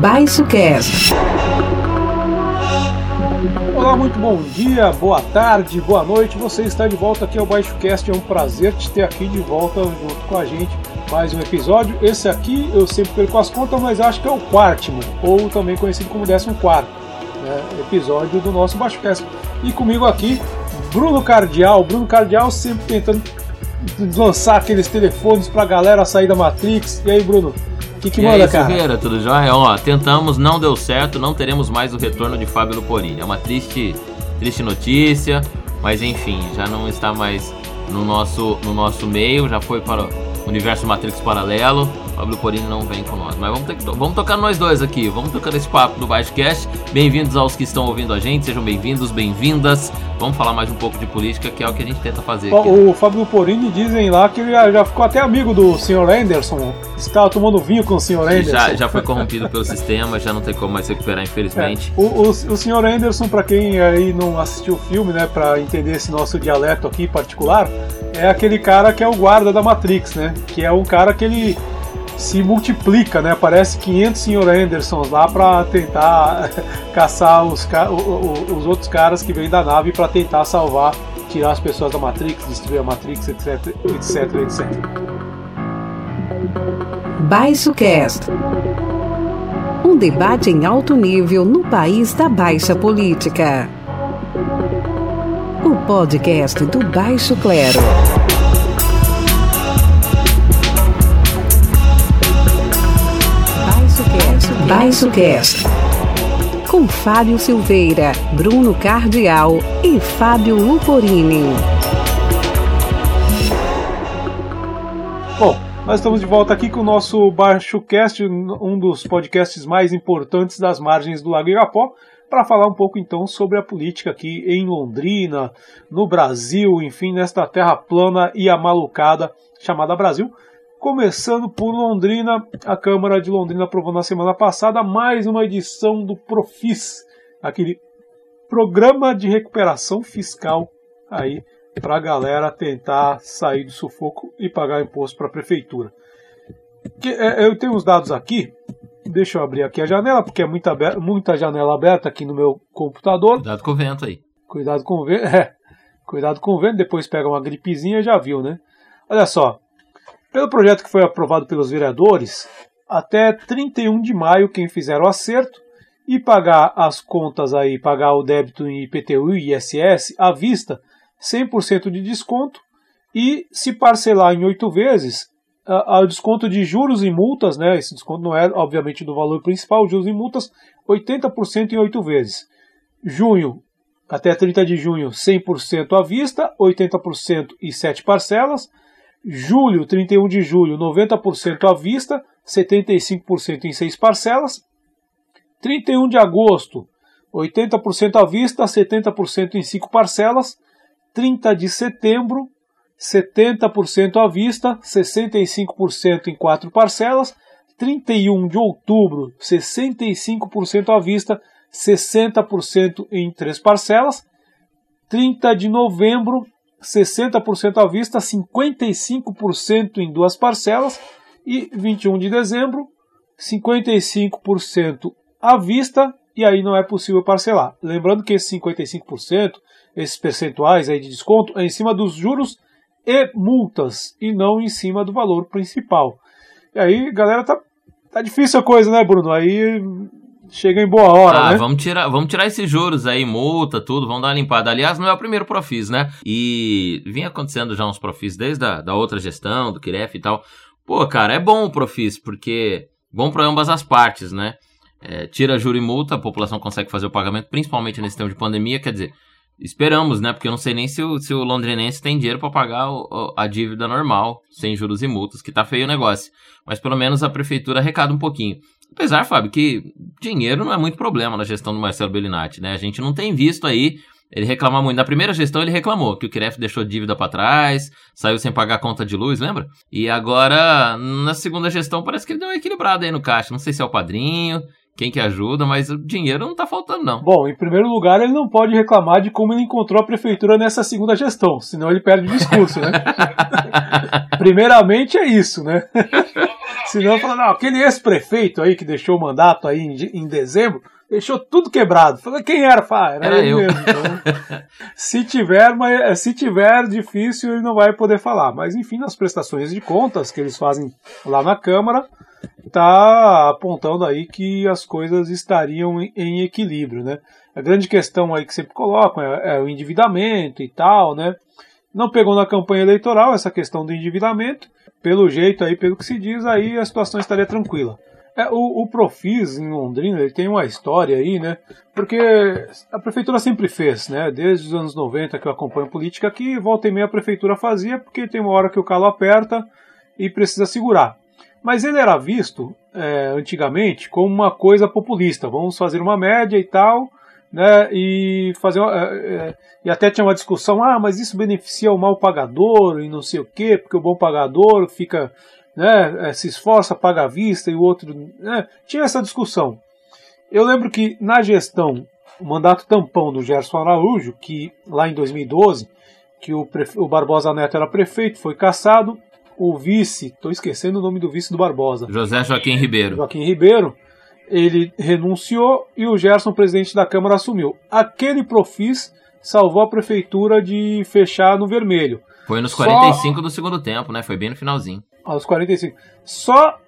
Baixo Cast. Olá, muito bom dia, boa tarde, boa noite. Você está de volta aqui ao Baixo Cast. É um prazer te ter aqui de volta junto com a gente. Mais um episódio. Esse aqui eu sempre perco as contas, mas acho que é o quarto, ou também conhecido como décimo quarto né, episódio do nosso Baixo Cast. E comigo aqui, Bruno Cardial. Bruno Cardial sempre tentando lançar aqueles telefones para a galera sair da Matrix. E aí, Bruno? que, que e manda, aí, cara? Silveira, tudo jóia? Ó, tentamos, não deu certo, não teremos mais o retorno de Fábio Luporini. É uma triste, triste notícia, mas enfim, já não está mais no nosso, no nosso meio, já foi para o universo Matrix paralelo. Fábio Luporini não vem com nós. Mas vamos, ter que, vamos tocar nós dois aqui, vamos tocar esse papo do Baixocast. Bem-vindos aos que estão ouvindo a gente, sejam bem-vindos, bem-vindas. Vamos falar mais um pouco de política, que é o que a gente tenta fazer aqui. O, o Fábio Luporini dizem lá que ele já, já ficou até amigo do Sr. Anderson. Estava tomando vinho com o Sr. Anderson. Já, já foi corrompido pelo sistema, já não tem como mais recuperar, infelizmente. É, o, o, o Sr. Anderson, para quem aí não assistiu o filme, né, para entender esse nosso dialeto aqui particular, é aquele cara que é o guarda da Matrix, né? Que é um cara que ele se multiplica, né? Aparece 500 Sr. Andersons lá para tentar caçar os, os, outros caras que vêm da nave para tentar salvar, tirar as pessoas da Matrix, destruir a Matrix, etc, etc, etc. Baixo Cast. Um debate em alto nível no país da baixa política. O podcast do Baixo Clero. Baixo Cast. Com Fábio Silveira, Bruno Cardial e Fábio Luporini. Bom, nós estamos de volta aqui com o nosso Baixo Cast, um dos podcasts mais importantes das margens do Lago Irapó, para falar um pouco então sobre a política aqui em Londrina, no Brasil, enfim, nesta terra plana e amalucada chamada Brasil. Começando por Londrina, a Câmara de Londrina aprovou na semana passada mais uma edição do Profis, aquele programa de recuperação fiscal aí para a galera tentar sair do sufoco e pagar imposto para a prefeitura. É, eu tenho os dados aqui, deixa eu abrir aqui a janela, porque é muita, muita janela aberta aqui no meu computador. Cuidado com o vento aí. Cuidado com o vento, é. Cuidado com o vento, depois pega uma gripezinha, já viu, né? Olha só, pelo projeto que foi aprovado pelos vereadores, até 31 de maio, quem fizer o acerto e pagar as contas aí, pagar o débito em IPTU e ISS à vista, 100% de desconto e se parcelar em oito vezes, o desconto de juros e multas, né? Esse desconto não é, obviamente, do valor principal, juros e multas, 80% em oito vezes. Junho, até 30 de junho, 100% à vista, 80% e 7 parcelas. Julho, 31 de julho, 90% à vista, 75% em 6 parcelas. 31 de agosto, 80% à vista, 70% em 5 parcelas. 30 de setembro, 70% à vista, 65% em 4 parcelas. 31 de outubro, 65% à vista, 60% em 3 parcelas. 30 de novembro, 60% à vista, 55% em duas parcelas e 21 de dezembro, 55% à vista e aí não é possível parcelar. Lembrando que esses 55%, esses percentuais aí de desconto, é em cima dos juros e multas e não em cima do valor principal. E aí, galera, tá, tá difícil a coisa, né, Bruno? Aí chega em boa hora, ah, né? Vamos tirar, vamos tirar esses juros aí, multa, tudo, vamos dar uma limpada. Aliás, não é o primeiro Profis, né? E vinha acontecendo já uns Profis desde a da outra gestão, do Kiref e tal. Pô, cara, é bom o Profis, porque bom para ambas as partes, né? É, tira juro e multa, a população consegue fazer o pagamento, principalmente nesse tempo de pandemia, quer dizer, esperamos, né? Porque eu não sei nem se o, se o londrinense tem dinheiro para pagar o, a dívida normal, sem juros e multas, que tá feio o negócio. Mas pelo menos a prefeitura arrecada um pouquinho. Apesar, Fábio, que dinheiro não é muito problema na gestão do Marcelo Bellinati, né? A gente não tem visto aí ele reclamar muito. Na primeira gestão ele reclamou que o Kiref deixou dívida para trás, saiu sem pagar a conta de luz, lembra? E agora, na segunda gestão, parece que ele deu uma equilibrada aí no caixa. Não sei se é o padrinho, quem que ajuda, mas o dinheiro não tá faltando, não. Bom, em primeiro lugar, ele não pode reclamar de como ele encontrou a prefeitura nessa segunda gestão, senão ele perde o discurso, né? Primeiramente é isso, né? senão fala, não, aquele ex-prefeito aí que deixou o mandato aí em, em dezembro, deixou tudo quebrado. Falei, quem era? Fala, era, era eu. mesmo. Então, se tiver, mas, se tiver difícil, ele não vai poder falar. Mas enfim, nas prestações de contas que eles fazem lá na Câmara, está apontando aí que as coisas estariam em, equilíbrio, né? A grande questão aí que sempre colocam é, é, o endividamento e tal, né? Não pegou na campanha eleitoral essa questão do endividamento. Pelo jeito aí, pelo que se diz, aí a situação estaria tranquila. É, o, o Profis em Londrina ele tem uma história aí, né? Porque a prefeitura sempre fez, né? Desde os anos 90 que eu acompanho política aqui, volta e meia a prefeitura fazia, porque tem uma hora que o calo aperta e precisa segurar. Mas ele era visto é, antigamente como uma coisa populista. Vamos fazer uma média e tal, né? E fazer é, é, e até tinha uma discussão, ah, mas isso beneficia o mal pagador e não sei o quê, porque o bom pagador fica, né, é, se esforça, paga à vista e o outro, né? Tinha essa discussão. Eu lembro que na gestão, o mandato tampão do Gerson Araújo, que lá em 2012, que o, o Barbosa Neto era prefeito, foi caçado, o vice, estou esquecendo o nome do vice do Barbosa. José Joaquim Ribeiro. Joaquim Ribeiro, ele renunciou e o Gerson, presidente da Câmara, assumiu. Aquele profis salvou a prefeitura de fechar no vermelho. Foi nos 45 Só... do segundo tempo, né? Foi bem no finalzinho. Aos 45. Só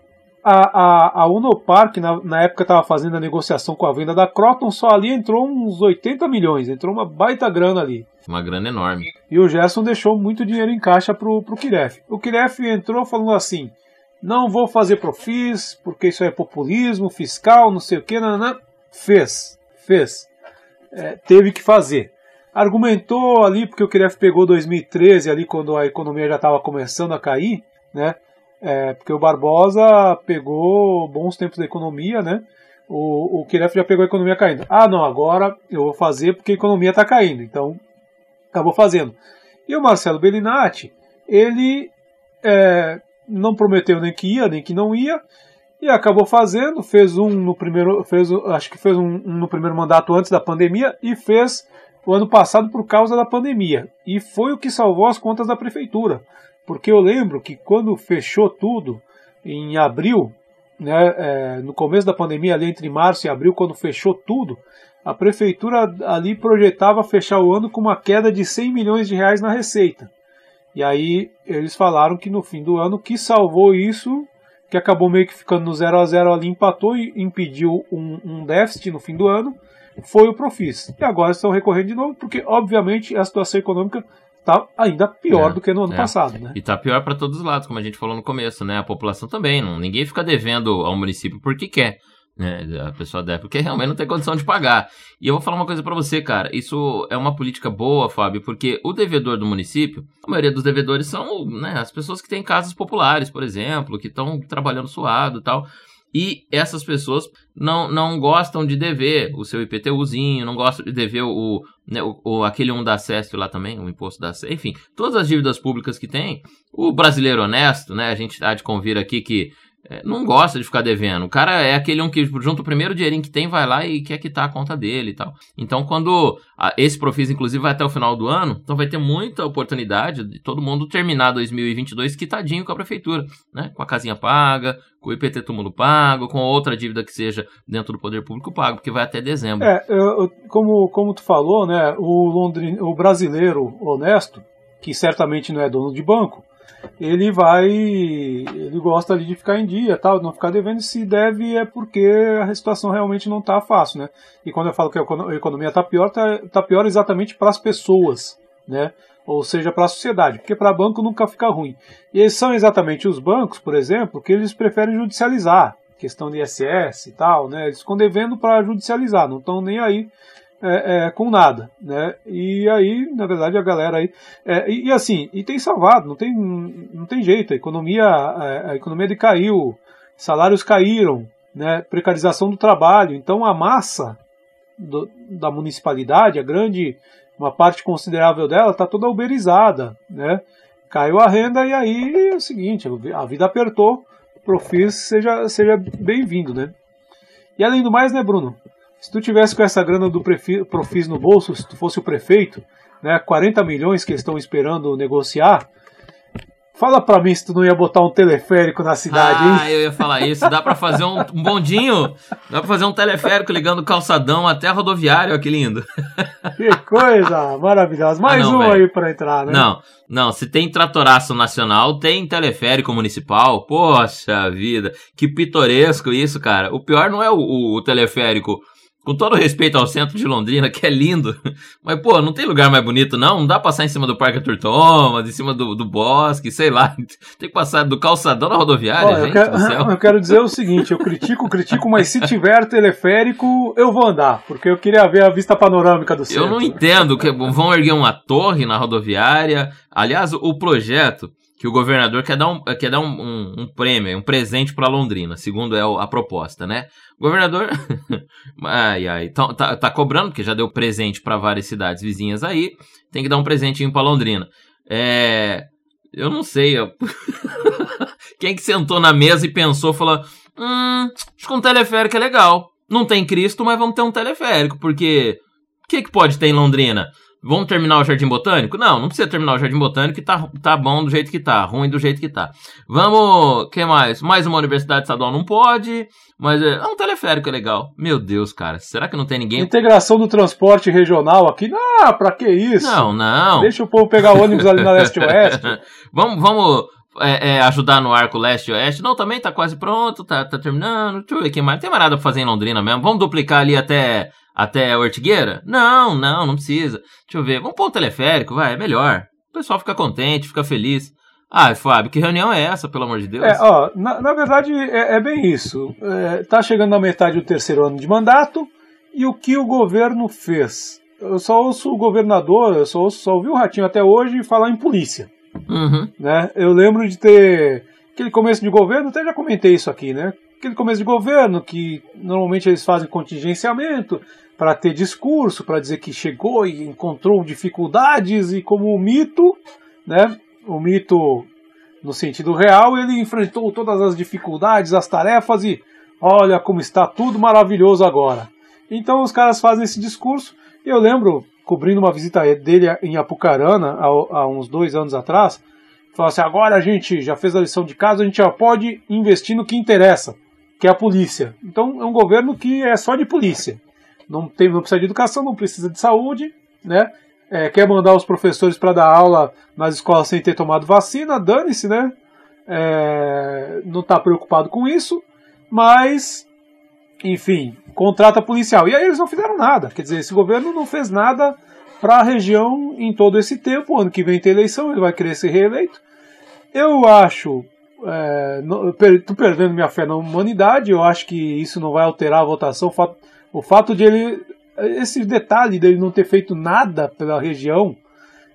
a, a, a Unopar, que na, na época estava fazendo a negociação com a venda da Croton, só ali entrou uns 80 milhões, entrou uma baita grana ali. Uma grana enorme. E o Gerson deixou muito dinheiro em caixa pro, pro Kiref. O Kiref entrou falando assim: não vou fazer profis, porque isso é populismo fiscal, não sei o que, não, fez, fez. É, teve que fazer. Argumentou ali, porque o Kiref pegou 2013, ali quando a economia já estava começando a cair, né? É, porque o Barbosa pegou bons tempos da economia, né? O, o Kiref já pegou a economia caindo. Ah, não, agora eu vou fazer porque a economia está caindo. Então, acabou fazendo. E o Marcelo Bellinati, ele é, não prometeu nem que ia, nem que não ia, e acabou fazendo, fez um no primeiro, fez, acho que fez um, um no primeiro mandato antes da pandemia e fez o ano passado por causa da pandemia. E foi o que salvou as contas da prefeitura. Porque eu lembro que quando fechou tudo, em abril, né, é, no começo da pandemia, ali entre março e abril, quando fechou tudo, a prefeitura ali projetava fechar o ano com uma queda de 100 milhões de reais na receita. E aí eles falaram que no fim do ano que salvou isso, que acabou meio que ficando no 0 a 0 ali, empatou e impediu um, um déficit no fim do ano, foi o Profis. E agora estão recorrendo de novo, porque obviamente a situação econômica está ainda pior é, do que no ano é. passado, né? E está pior para todos os lados, como a gente falou no começo, né? A população também, não, ninguém fica devendo ao município porque quer. Né, a pessoa deve, porque realmente não tem condição de pagar. E eu vou falar uma coisa para você, cara. Isso é uma política boa, Fábio, porque o devedor do município, a maioria dos devedores são né, as pessoas que têm casas populares, por exemplo, que estão trabalhando suado e tal. E essas pessoas não, não gostam de dever o seu IPTUzinho, não gostam de dever o, né, o, o aquele um da SEST lá também, o imposto da SEST, enfim, todas as dívidas públicas que tem. O brasileiro honesto, né, a gente há de convir aqui que não gosta de ficar devendo. O cara é aquele um que junta o primeiro dinheirinho que tem, vai lá e quer quitar a conta dele e tal. Então, quando esse Profis, inclusive, vai até o final do ano, então vai ter muita oportunidade de todo mundo terminar 2022 quitadinho com a prefeitura, né? Com a casinha paga, com o IPT túmulo pago, com outra dívida que seja dentro do poder público pago, porque vai até dezembro. É, eu, como, como tu falou, né? O, Londrin, o brasileiro honesto, que certamente não é dono de banco, ele vai. Ele gosta ali de ficar em dia, tal, não ficar devendo. Se deve é porque a situação realmente não está fácil, né? E quando eu falo que a economia está pior, está tá pior exatamente para as pessoas, né? Ou seja, para a sociedade, porque para banco nunca fica ruim. E são exatamente os bancos, por exemplo, que eles preferem judicializar, questão de ISS e tal, né? Eles ficam devendo para judicializar, não estão nem aí é, é, com nada, né? E aí, na verdade, a galera aí é, e, e, assim, e tem salvado, não tem, não tem jeito. A economia, a, a economia decaiu, salários caíram, né? Precarização do trabalho. Então, a massa do, da municipalidade, a grande, uma parte considerável dela, está toda uberizada, né? Caiu a renda e aí é o seguinte, a vida apertou. Profis seja seja bem-vindo, né? E além do mais, né, Bruno? Se tu tivesse com essa grana do Profis no bolso, se tu fosse o prefeito, né, 40 milhões que eles estão esperando negociar, Fala pra mim se tu não ia botar um teleférico na cidade, hein? Ah, eu ia falar isso. Dá pra fazer um, um bondinho. Dá pra fazer um teleférico ligando o calçadão até a rodoviária, olha que lindo. Que coisa maravilhosa. Mais ah, não, um véio. aí pra entrar, né? Não, não. Se tem tratoraço nacional, tem teleférico municipal. Poxa vida. Que pitoresco isso, cara. O pior não é o, o, o teleférico com todo respeito ao centro de Londrina, que é lindo, mas, pô, não tem lugar mais bonito, não? Não dá pra passar em cima do Parque Arthur Thomas, em cima do, do bosque, sei lá. Tem que passar do calçadão na rodoviária, Olha, gente, eu quero, eu quero dizer o seguinte, eu critico, critico, mas se tiver teleférico, eu vou andar, porque eu queria ver a vista panorâmica do centro. Eu não entendo que vão erguer uma torre na rodoviária. Aliás, o projeto que o governador quer dar um, quer dar um, um, um prêmio, um presente para Londrina, segundo é a proposta, né? O governador, ai, ai, tá, tá, tá, cobrando, porque já deu presente para várias cidades vizinhas aí, tem que dar um presentinho para Londrina. É, eu não sei, eu... quem que sentou na mesa e pensou, falou, hum, acho que um teleférico é legal. Não tem Cristo, mas vamos ter um teleférico, porque o que, que pode ter em Londrina? Vamos terminar o Jardim Botânico? Não, não precisa terminar o Jardim Botânico, que tá, tá bom do jeito que tá, ruim do jeito que tá. Vamos, que mais? Mais uma universidade estadual não pode, mas é, é um teleférico é legal. Meu Deus, cara, será que não tem ninguém? Integração do transporte regional aqui? Ah, pra que isso? Não, não. Deixa o povo pegar ônibus ali na leste-oeste. vamos, vamos é, é, ajudar no arco leste-oeste. Não, também tá quase pronto, tá, tá terminando. Deixa eu ver quem mais. Não tem mais nada pra fazer em Londrina mesmo. Vamos duplicar ali até até a Ortigueira? Não, não, não precisa. Deixa eu ver. Vamos pôr o teleférico, vai, é melhor. O pessoal fica contente, fica feliz. Ah, Fábio, que reunião é essa, pelo amor de Deus? É, ó, na, na verdade é, é, bem isso. É, tá chegando na metade do terceiro ano de mandato e o que o governo fez? Eu só ouço o governador, eu só, ouço, só ouvi o Ratinho até hoje falar em polícia. Uhum. Né? Eu lembro de ter aquele começo de governo, até já comentei isso aqui, né? Aquele começo de governo que normalmente eles fazem contingenciamento, para ter discurso, para dizer que chegou e encontrou dificuldades e como o mito, né? O mito no sentido real, ele enfrentou todas as dificuldades, as tarefas e olha como está tudo maravilhoso agora. Então os caras fazem esse discurso. Eu lembro, cobrindo uma visita dele em Apucarana, há uns dois anos atrás, falou assim: agora a gente já fez a lição de casa, a gente já pode investir no que interessa, que é a polícia. Então é um governo que é só de polícia não, tem, não precisa de educação, não precisa de saúde, né? É, quer mandar os professores para dar aula nas escolas sem ter tomado vacina, dane-se, né? É, não está preocupado com isso, mas, enfim, contrata policial. E aí eles não fizeram nada. Quer dizer, esse governo não fez nada para a região em todo esse tempo. Ano que vem tem eleição, ele vai querer ser reeleito. Eu acho. É, tô perdendo minha fé na humanidade, eu acho que isso não vai alterar a votação. Fato, o fato de ele. Esse detalhe dele não ter feito nada pela região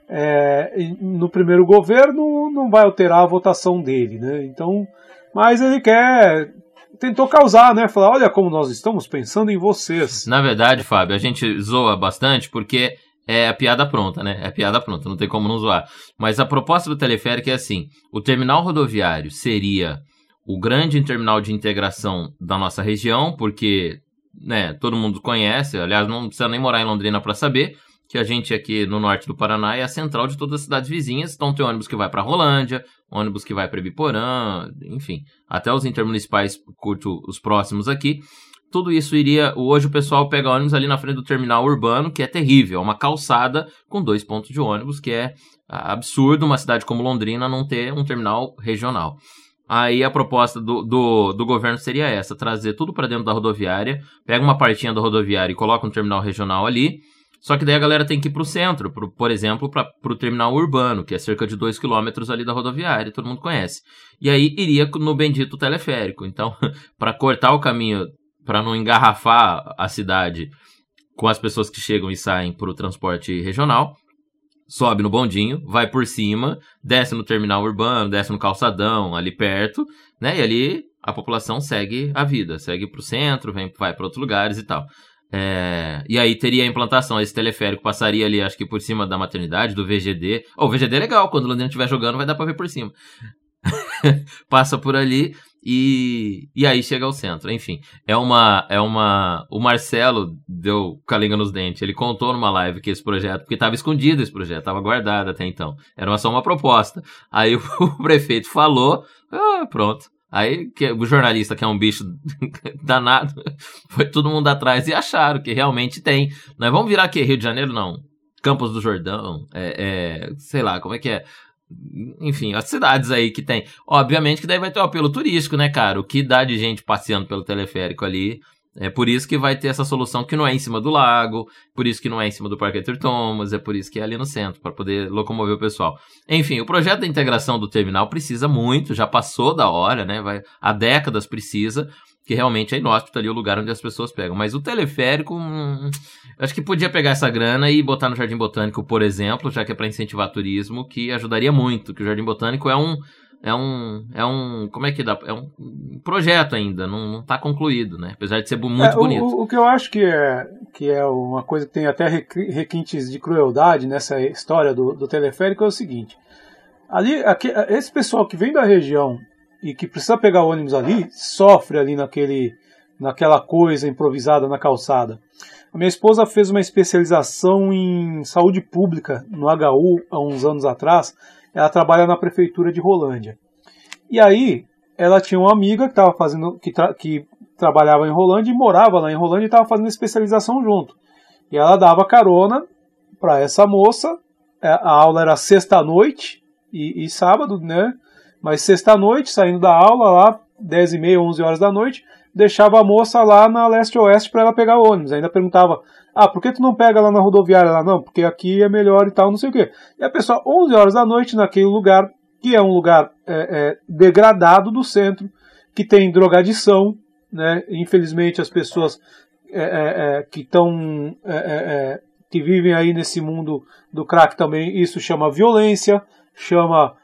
é, no primeiro governo não vai alterar a votação dele, né? Então, mas ele quer tentou causar, né? Falar, olha como nós estamos pensando em vocês. Na verdade, Fábio, a gente zoa bastante porque é a piada pronta, né? É a piada pronta, não tem como não zoar. Mas a proposta do teleférico é assim: o terminal rodoviário seria o grande terminal de integração da nossa região, porque né, todo mundo conhece, aliás, não precisa nem morar em Londrina para saber, que a gente aqui no norte do Paraná é a central de todas as cidades vizinhas. Então tem ônibus que vai para Rolândia, ônibus que vai para Ibiporã, enfim, até os intermunicipais curto os próximos aqui. Tudo isso iria. Hoje o pessoal pega ônibus ali na frente do terminal urbano, que é terrível. É uma calçada com dois pontos de ônibus, que é absurdo uma cidade como Londrina não ter um terminal regional. Aí a proposta do, do, do governo seria essa: trazer tudo para dentro da rodoviária, pega uma partinha da rodoviária e coloca um terminal regional ali. Só que daí a galera tem que ir para o centro, pro, por exemplo, para o terminal urbano, que é cerca de 2 km ali da rodoviária, todo mundo conhece. E aí iria no bendito teleférico. Então, para cortar o caminho, para não engarrafar a cidade com as pessoas que chegam e saem para o transporte regional, sobe no bondinho, vai por cima, desce no terminal urbano, desce no calçadão, ali perto, né? E ali a população segue a vida, segue para o centro, vem, vai para outros lugares e tal. É, e aí teria a implantação, esse teleférico passaria ali, acho que por cima da maternidade, do VGD. Oh, o VGD é legal, quando o Londrina estiver jogando vai dar para ver por cima. Passa por ali E, e aí chega ao centro. Enfim, é uma. é uma O Marcelo deu calinga nos dentes. Ele contou numa live que esse projeto, porque estava escondido esse projeto, estava guardado até então. Era só uma proposta. Aí o, o prefeito falou, ah, pronto. Aí que, o jornalista, que é um bicho danado, foi todo mundo atrás e acharam que realmente tem. Nós vamos virar aqui Rio de Janeiro? Não. Campos do Jordão, é, é, sei lá, como é que é? Enfim, as cidades aí que tem. Obviamente que daí vai ter o apelo turístico, né, cara? O que dá de gente passeando pelo teleférico ali é por isso que vai ter essa solução que não é em cima do lago, por isso que não é em cima do Parque Arthur Thomas, é por isso que é ali no centro, para poder locomover o pessoal. Enfim, o projeto da integração do terminal precisa muito, já passou da hora, né? Vai, há décadas precisa, que realmente é inóspito ali o lugar onde as pessoas pegam. Mas o teleférico, hum, acho que podia pegar essa grana e botar no Jardim Botânico, por exemplo, já que é para incentivar turismo, que ajudaria muito, que o Jardim Botânico é um é um. É um. Como é que dá? É um projeto ainda, não, está concluído, né? Apesar de ser muito é, bonito. O, o, que eu acho que é, que é uma coisa que tem até requintes de crueldade nessa história do, do teleférico é o seguinte. Ali, aqui, esse pessoal que vem da região e que precisa pegar o ônibus ali, sofre ali naquele, naquela coisa improvisada na calçada. A minha esposa fez uma especialização em saúde pública no HU há uns anos atrás ela trabalha na prefeitura de Rolândia. E aí, ela tinha uma amiga que estava fazendo, que, tra que trabalhava em Rolândia e morava lá em Rolândia e estava fazendo especialização junto. E ela dava carona para essa moça. É, a aula era sexta-noite e, e, sábado, né? Mas sexta-noite, saindo da aula lá, 10 e meia, 11 horas da noite, deixava a moça lá na leste-oeste para ela pegar o ônibus. Ainda perguntava ah, por que tu não pega lá na rodoviária? Lá, não, porque aqui é melhor e tal, não sei o quê. E a pessoa, 11 horas da noite, naquele lugar, que é um lugar é, é, degradado do centro, que tem drogadição, né? Infelizmente as pessoas é, é, é que estão é, que vivem aí nesse mundo do crack também, isso chama violência, chama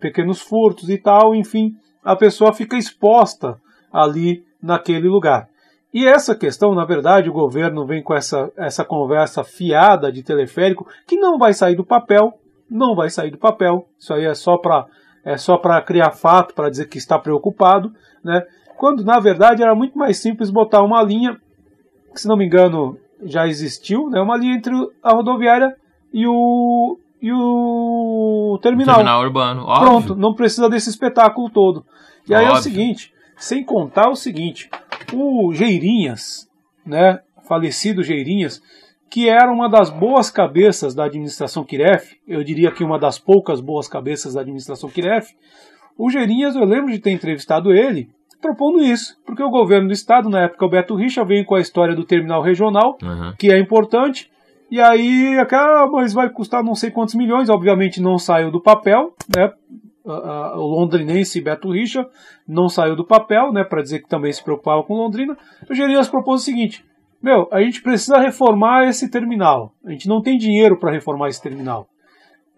pequenos furtos e tal, enfim, a pessoa fica exposta ali naquele lugar. E essa questão, na verdade, o governo vem com essa, essa conversa fiada de teleférico que não vai sair do papel, não vai sair do papel. Isso aí é só para é só para criar fato, para dizer que está preocupado, né? Quando na verdade era muito mais simples botar uma linha, que se não me engano já existiu, né? Uma linha entre a rodoviária e o e o terminal. Terminal urbano, óbvio. Pronto, não precisa desse espetáculo todo. E aí óbvio. é o seguinte, sem contar o seguinte, o Geirinhas, né, falecido Geirinhas, que era uma das boas cabeças da administração Kiref, eu diria que uma das poucas boas cabeças da administração Kiref, o Geirinhas, eu lembro de ter entrevistado ele, propondo isso, porque o governo do estado, na época o Beto Richa, veio com a história do terminal regional, uhum. que é importante, e aí, ah, mas vai custar não sei quantos milhões, obviamente não saiu do papel, né? o londrinense Beto Richa não saiu do papel, né, para dizer que também se preocupava com Londrina. O Gerias propôs o seguinte: meu, a gente precisa reformar esse terminal. A gente não tem dinheiro para reformar esse terminal.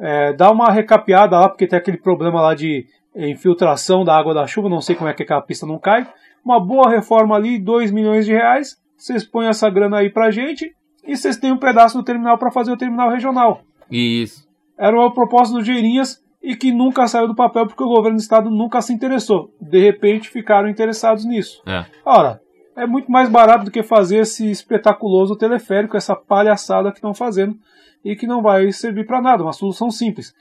É, dá uma recapeada lá, porque tem aquele problema lá de infiltração da água da chuva, não sei como é que aquela pista não cai. Uma boa reforma ali, 2 milhões de reais. Vocês põem essa grana aí pra gente e vocês têm um pedaço do terminal para fazer o terminal regional. Isso. Era uma proposta do Geirinhas e que nunca saiu do papel porque o governo do estado nunca se interessou. De repente ficaram interessados nisso. É. Ora, é muito mais barato do que fazer esse espetaculoso teleférico, essa palhaçada que estão fazendo e que não vai servir para nada, uma solução simples.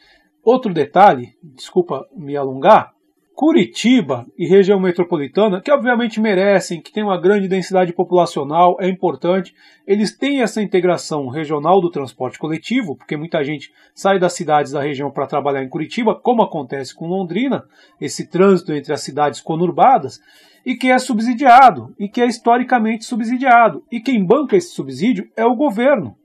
Outro detalhe, desculpa me alongar, Curitiba e região metropolitana, que obviamente merecem, que tem uma grande densidade populacional, é importante, eles têm essa integração regional do transporte coletivo, porque muita gente sai das cidades da região para trabalhar em Curitiba, como acontece com Londrina, esse trânsito entre as cidades conurbadas, e que é subsidiado, e que é historicamente subsidiado. E quem banca esse subsídio é o governo.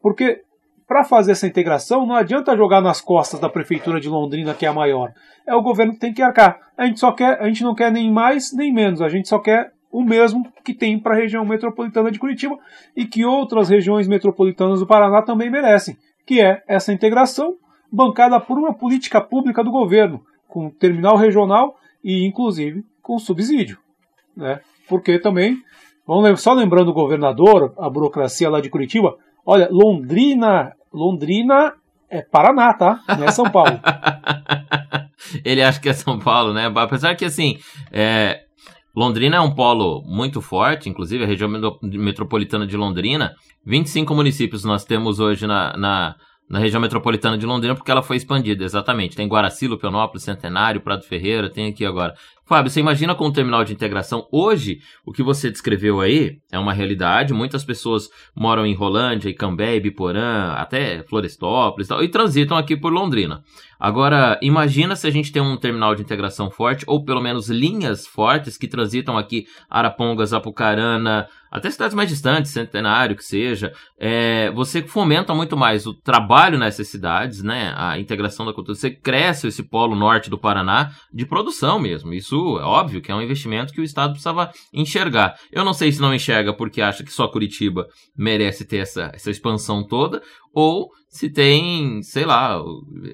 Porque para fazer essa integração, não adianta jogar nas costas da prefeitura de Londrina, que é a maior. É o governo que tem que arcar. A gente só quer, a gente não quer nem mais nem menos, a gente só quer o mesmo que tem para a região metropolitana de Curitiba e que outras regiões metropolitanas do Paraná também merecem, que é essa integração bancada por uma política pública do governo, com terminal regional e inclusive com subsídio, né? Porque também, vamos só lembrando o governador, a burocracia lá de Curitiba, Olha, Londrina, Londrina é Paraná, tá? Não é São Paulo. ele acha que é São Paulo, né? Apesar que, assim, é, Londrina é um polo muito forte, inclusive a região metropolitana de Londrina. 25 municípios nós temos hoje na, na, na região metropolitana de Londrina, porque ela foi expandida, exatamente. Tem Guaracilo, Pionópolis, Centenário, Prado Ferreira, tem aqui agora. Fábio, você imagina com o terminal de integração hoje, o que você descreveu aí é uma realidade. Muitas pessoas moram em Rolândia, Icambé, Biporã, até Florestópolis e, tal, e transitam aqui por Londrina. Agora, imagina se a gente tem um terminal de integração forte, ou pelo menos linhas fortes que transitam aqui Arapongas, Apucarana, até cidades mais distantes, Centenário, que seja. É, você fomenta muito mais o trabalho nessas cidades, né? A integração da cultura. Você cresce esse polo norte do Paraná de produção mesmo. Isso é óbvio que é um investimento que o Estado precisava enxergar. Eu não sei se não enxerga porque acha que só Curitiba merece ter essa, essa expansão toda, ou se tem, sei lá,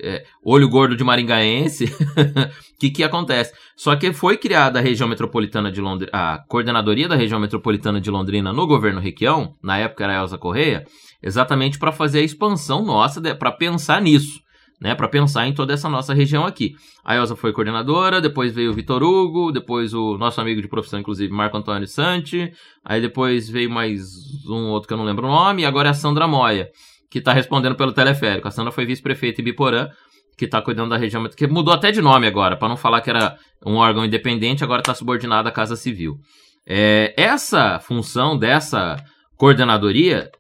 é, olho gordo de maringaense, o que que acontece? Só que foi criada a região metropolitana de Londrina, a coordenadoria da região metropolitana de Londrina no governo Requião, na época era Elza Correia, exatamente para fazer a expansão nossa, para pensar nisso. Né, para pensar em toda essa nossa região aqui. A Elza foi coordenadora, depois veio o Vitor Hugo, depois o nosso amigo de profissão, inclusive, Marco Antônio Santi, aí depois veio mais um outro que eu não lembro o nome, e agora é a Sandra Moya que está respondendo pelo teleférico. A Sandra foi vice-prefeita em Biporã, que está cuidando da região, que mudou até de nome agora, para não falar que era um órgão independente, agora está subordinada à Casa Civil. É, essa função dessa coordenadoria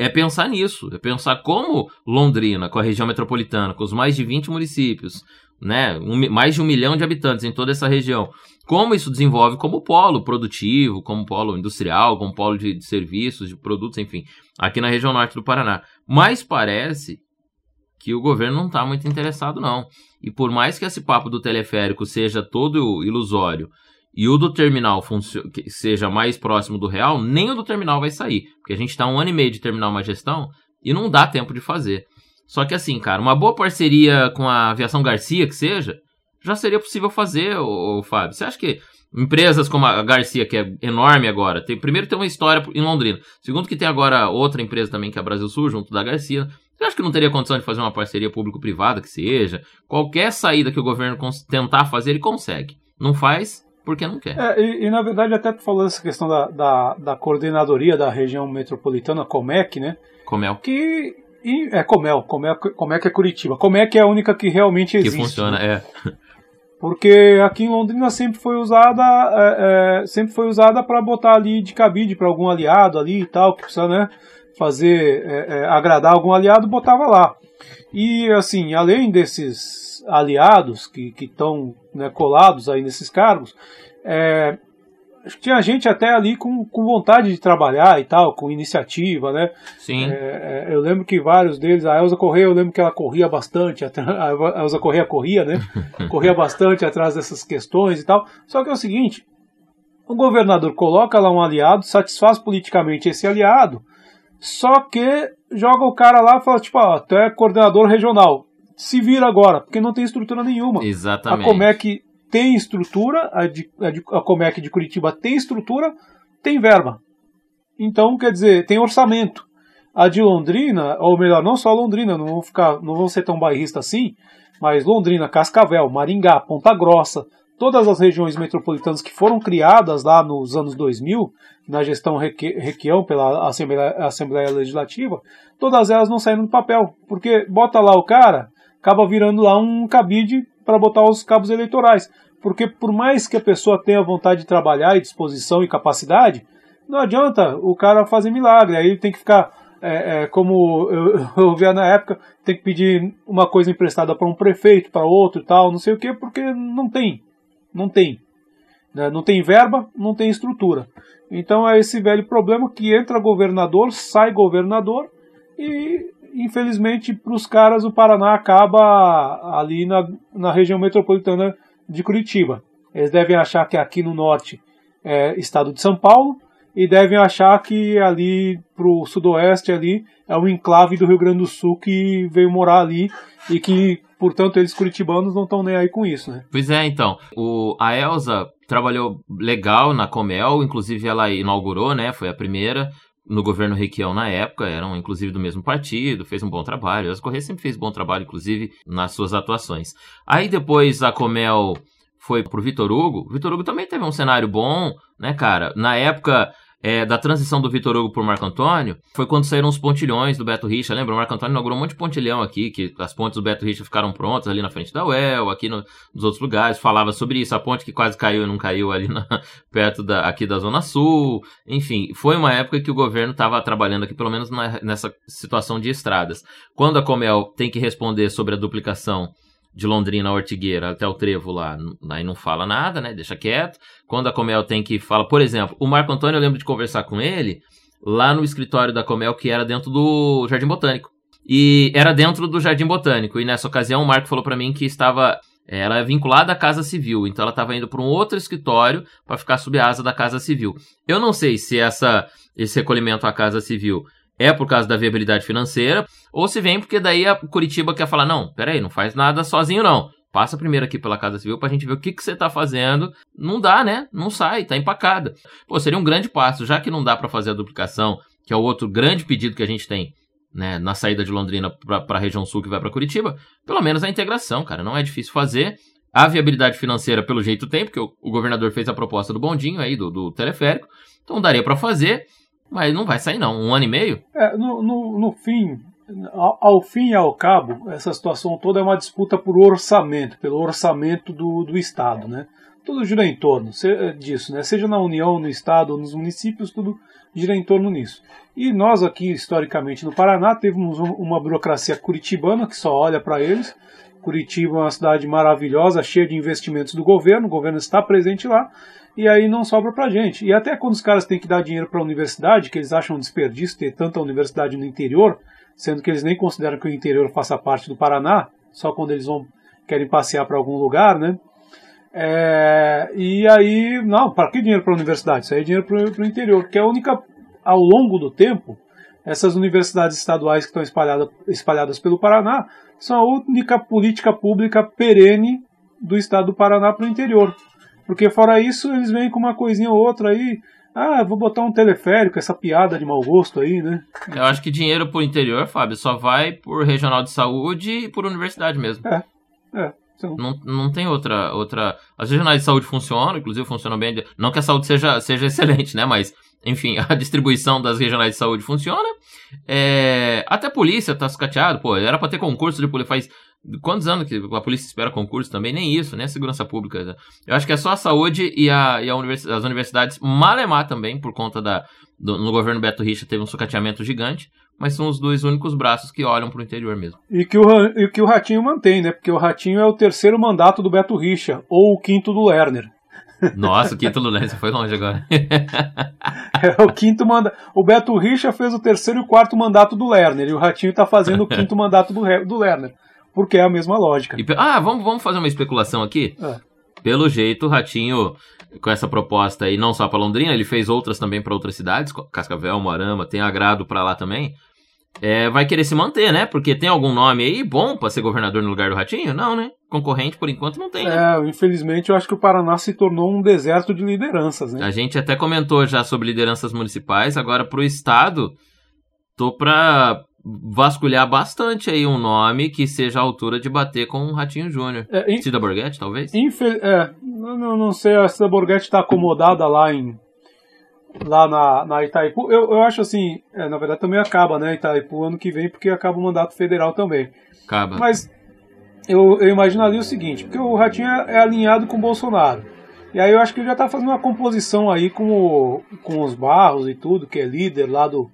é pensar nisso, é pensar como Londrina, com a região metropolitana, com os mais de 20 municípios, né, um, mais de um milhão de habitantes em toda essa região, como isso desenvolve como polo produtivo, como polo industrial, como polo de, de serviços, de produtos, enfim, aqui na região norte do Paraná. Mas parece que o governo não está muito interessado, não. E por mais que esse papo do teleférico seja todo ilusório e o do terminal seja mais próximo do real, nem o do terminal vai sair. Porque a gente está um ano e meio de terminar uma gestão e não dá tempo de fazer. Só que assim, cara, uma boa parceria com a Aviação Garcia, que seja, já seria possível fazer, o Fábio. Você acha que empresas como a Garcia, que é enorme agora, tem, primeiro tem uma história em Londrina, segundo que tem agora outra empresa também, que é a Brasil Sul, junto da Garcia, você acha que não teria condição de fazer uma parceria público-privada que seja? Qualquer saída que o governo tentar fazer, ele consegue. Não faz porque não quer. É, e, e, na verdade, até tu falou essa questão da, da, da, coordenadoria da região metropolitana, Comec, né? Comel. Que e, é Comel, Comel, Comec é Curitiba. Comec é a única que realmente existe. Que funciona, né? é. Porque aqui em Londrina sempre foi usada, é, é, sempre foi usada para botar ali de cabide para algum aliado ali e tal, que precisa, né, fazer, é, é agradar algum aliado, botava lá. E assim, além desses aliados que estão né, colados aí nesses cargos, é, tinha gente até ali com, com vontade de trabalhar e tal, com iniciativa, né? Sim. É, é eu lembro que vários deles, a Elza Correia, eu lembro que ela corria bastante, a Elza Correia corria, né? corria bastante atrás dessas questões e tal. Só que é o seguinte, o governador coloca lá um aliado, satisfaz politicamente esse aliado, só que joga o cara lá e fala, tipo, ó, tu é coordenador regional, se vira agora, porque não tem estrutura nenhuma. Exatamente. A Comec tem estrutura, a, de, a, de, a Comec de Curitiba tem estrutura, tem verba. Então, quer dizer, tem orçamento. A de Londrina, ou melhor, não só Londrina, não vão ficar, não vão ser tão bairrista assim, mas Londrina, Cascavel, Maringá, Ponta Grossa, todas as regiões metropolitanas que foram criadas lá nos anos 2000, na gestão Requião pela Assembleia, Assembleia Legislativa, todas elas não saíram do papel, porque bota lá o cara, acaba virando lá um cabide para botar os cabos eleitorais. Porque por mais que a pessoa tenha vontade de trabalhar e disposição e capacidade, não adianta o cara fazer milagre. Aí ele tem que ficar, é, é, como eu, eu via na época, tem que pedir uma coisa emprestada para um prefeito, para outro e tal, não sei o que, porque não tem. Não tem. Né? Não tem verba, não tem estrutura. Então é esse velho problema que entra governador, sai governador e infelizmente, para os caras, o Paraná acaba ali na, na região metropolitana de Curitiba. Eles devem achar que aqui no norte é estado de São Paulo e devem achar que ali para o sudoeste ali é um enclave do Rio Grande do Sul que veio morar ali e que, portanto, eles curitibanos não estão nem aí com isso, né? Pois é, então. O, a Elsa trabalhou legal na Comel, inclusive ela inaugurou, né? Foi a primeira no governo Requião na época, eram inclusive do mesmo partido, fez um bom trabalho. As Correias sempre fez bom trabalho, inclusive, nas suas atuações. Aí depois a Comel foi pro Vitor Hugo. Vitor Hugo também teve um cenário bom, né, cara? Na época é, da transição do Vitor Hugo por Marco Antônio, foi quando saíram os pontilhões do Beto Richa. Lembra? O Marco Antônio inaugurou um monte de pontilhão aqui, que as pontes do Beto Richa ficaram prontas ali na frente da UEL, aqui no, nos outros lugares. Falava sobre isso. A ponte que quase caiu e não caiu ali na, perto da, aqui da Zona Sul. Enfim, foi uma época que o governo estava trabalhando aqui, pelo menos na, nessa situação de estradas. Quando a Comel tem que responder sobre a duplicação de Londrina a Ortigueira até o Trevo lá, aí não fala nada, né? Deixa quieto. Quando a Comel tem que falar, por exemplo, o Marco Antônio, eu lembro de conversar com ele lá no escritório da Comel, que era dentro do Jardim Botânico. E era dentro do Jardim Botânico. E nessa ocasião o Marco falou para mim que estava ela é vinculada à Casa Civil, então ela estava indo para um outro escritório para ficar sob a asa da Casa Civil. Eu não sei se essa, esse recolhimento à Casa Civil é por causa da viabilidade financeira, ou se vem porque daí a Curitiba quer falar, não, peraí, não faz nada sozinho não. Passa primeiro aqui pela Casa Civil pra gente ver o que, que você tá fazendo. Não dá, né? Não sai, tá empacada. Pô, seria um grande passo, já que não dá para fazer a duplicação, que é o outro grande pedido que a gente tem, né, na saída de Londrina para a região sul que vai para Curitiba, pelo menos a integração, cara, não é difícil fazer. A viabilidade financeira, pelo jeito, tem, porque o, o governador fez a proposta do bondinho aí, do, do teleférico, então daria para fazer. Mas não vai sair, não. Um ano e meio? É, no, no, no fim, ao, ao, fim e ao cabo, essa situação toda é uma disputa por orçamento, pelo orçamento do, do Estado, né? Tudo gira em torno é, disso, né? Seja na União, no Estado ou nos municípios, tudo gira em torno nisso. E nós aqui, historicamente, no Paraná, temos uma burocracia curitibana que só olha para eles. Curitiba é uma cidade maravilhosa, cheia de investimentos do governo, o governo está presente lá, e aí não sobra pra gente. E até quando os caras têm que dar dinheiro para a universidade, que eles acham um desperdício ter tanta universidade no interior, sendo que eles nem consideram que o interior faça parte do Paraná, só quando eles vão querem passear para algum lugar, né? É, e aí, não, para que dinheiro para a universidade? Isso aí é dinheiro para o interior, porque é a única, ao longo do tempo, essas universidades estaduais que estão espalhadas, espalhadas pelo Paraná são a única política pública perene do estado do Paraná para o interior. Porque fora isso, eles vêm com uma coisinha ou outra aí. Ah, vou botar um teleférico, essa piada de mau gosto aí, né? Eu acho que dinheiro pro interior, Fábio, só vai por regional de saúde e por universidade mesmo. É, é. Não, não tem outra, outra. As regionais de saúde funcionam, inclusive funcionam bem. Não que a saúde seja, seja excelente, né? Mas, enfim, a distribuição das regionais de saúde funciona. É... Até a polícia tá sucateado, pô. Era pra ter concurso de polícia. Faz Quantos anos que a polícia espera concurso também? Nem isso, nem a segurança pública. Eu acho que é só a saúde e, a, e a univers, as universidades malemar também, por conta da. Do, no governo Beto Richa teve um sucateamento gigante, mas são os dois únicos braços que olham para o interior mesmo. E que, o, e que o Ratinho mantém, né? Porque o Ratinho é o terceiro mandato do Beto Richa, ou o quinto do Lerner. Nossa, o quinto do Lerner foi longe agora. é o quinto mandato. O Beto Richa fez o terceiro e o quarto mandato do Lerner, e o Ratinho está fazendo o quinto mandato do, do Lerner porque é a mesma lógica. E, ah, vamos, vamos fazer uma especulação aqui? É. Pelo jeito, o Ratinho, com essa proposta aí, não só para Londrina, ele fez outras também para outras cidades, Cascavel, Moarama, tem agrado para lá também. É, vai querer se manter, né? Porque tem algum nome aí bom para ser governador no lugar do Ratinho? Não, né? Concorrente, por enquanto, não tem, né? É, infelizmente, eu acho que o Paraná se tornou um deserto de lideranças, né? A gente até comentou já sobre lideranças municipais, agora pro Estado, tô pra vasculhar bastante aí um nome que seja a altura de bater com o Ratinho Júnior. É, in... Cida Borghetti, talvez? Infel... É, não, não sei, a Cida Borghetti está acomodada lá em lá na, na Itaipu. Eu, eu acho assim, é, na verdade também acaba, né, Itaipu ano que vem, porque acaba o mandato federal também. Acaba. Mas eu, eu imaginaria o seguinte, porque o Ratinho é, é alinhado com o Bolsonaro. E aí eu acho que ele já está fazendo uma composição aí com, o, com os Barros e tudo, que é líder lá do,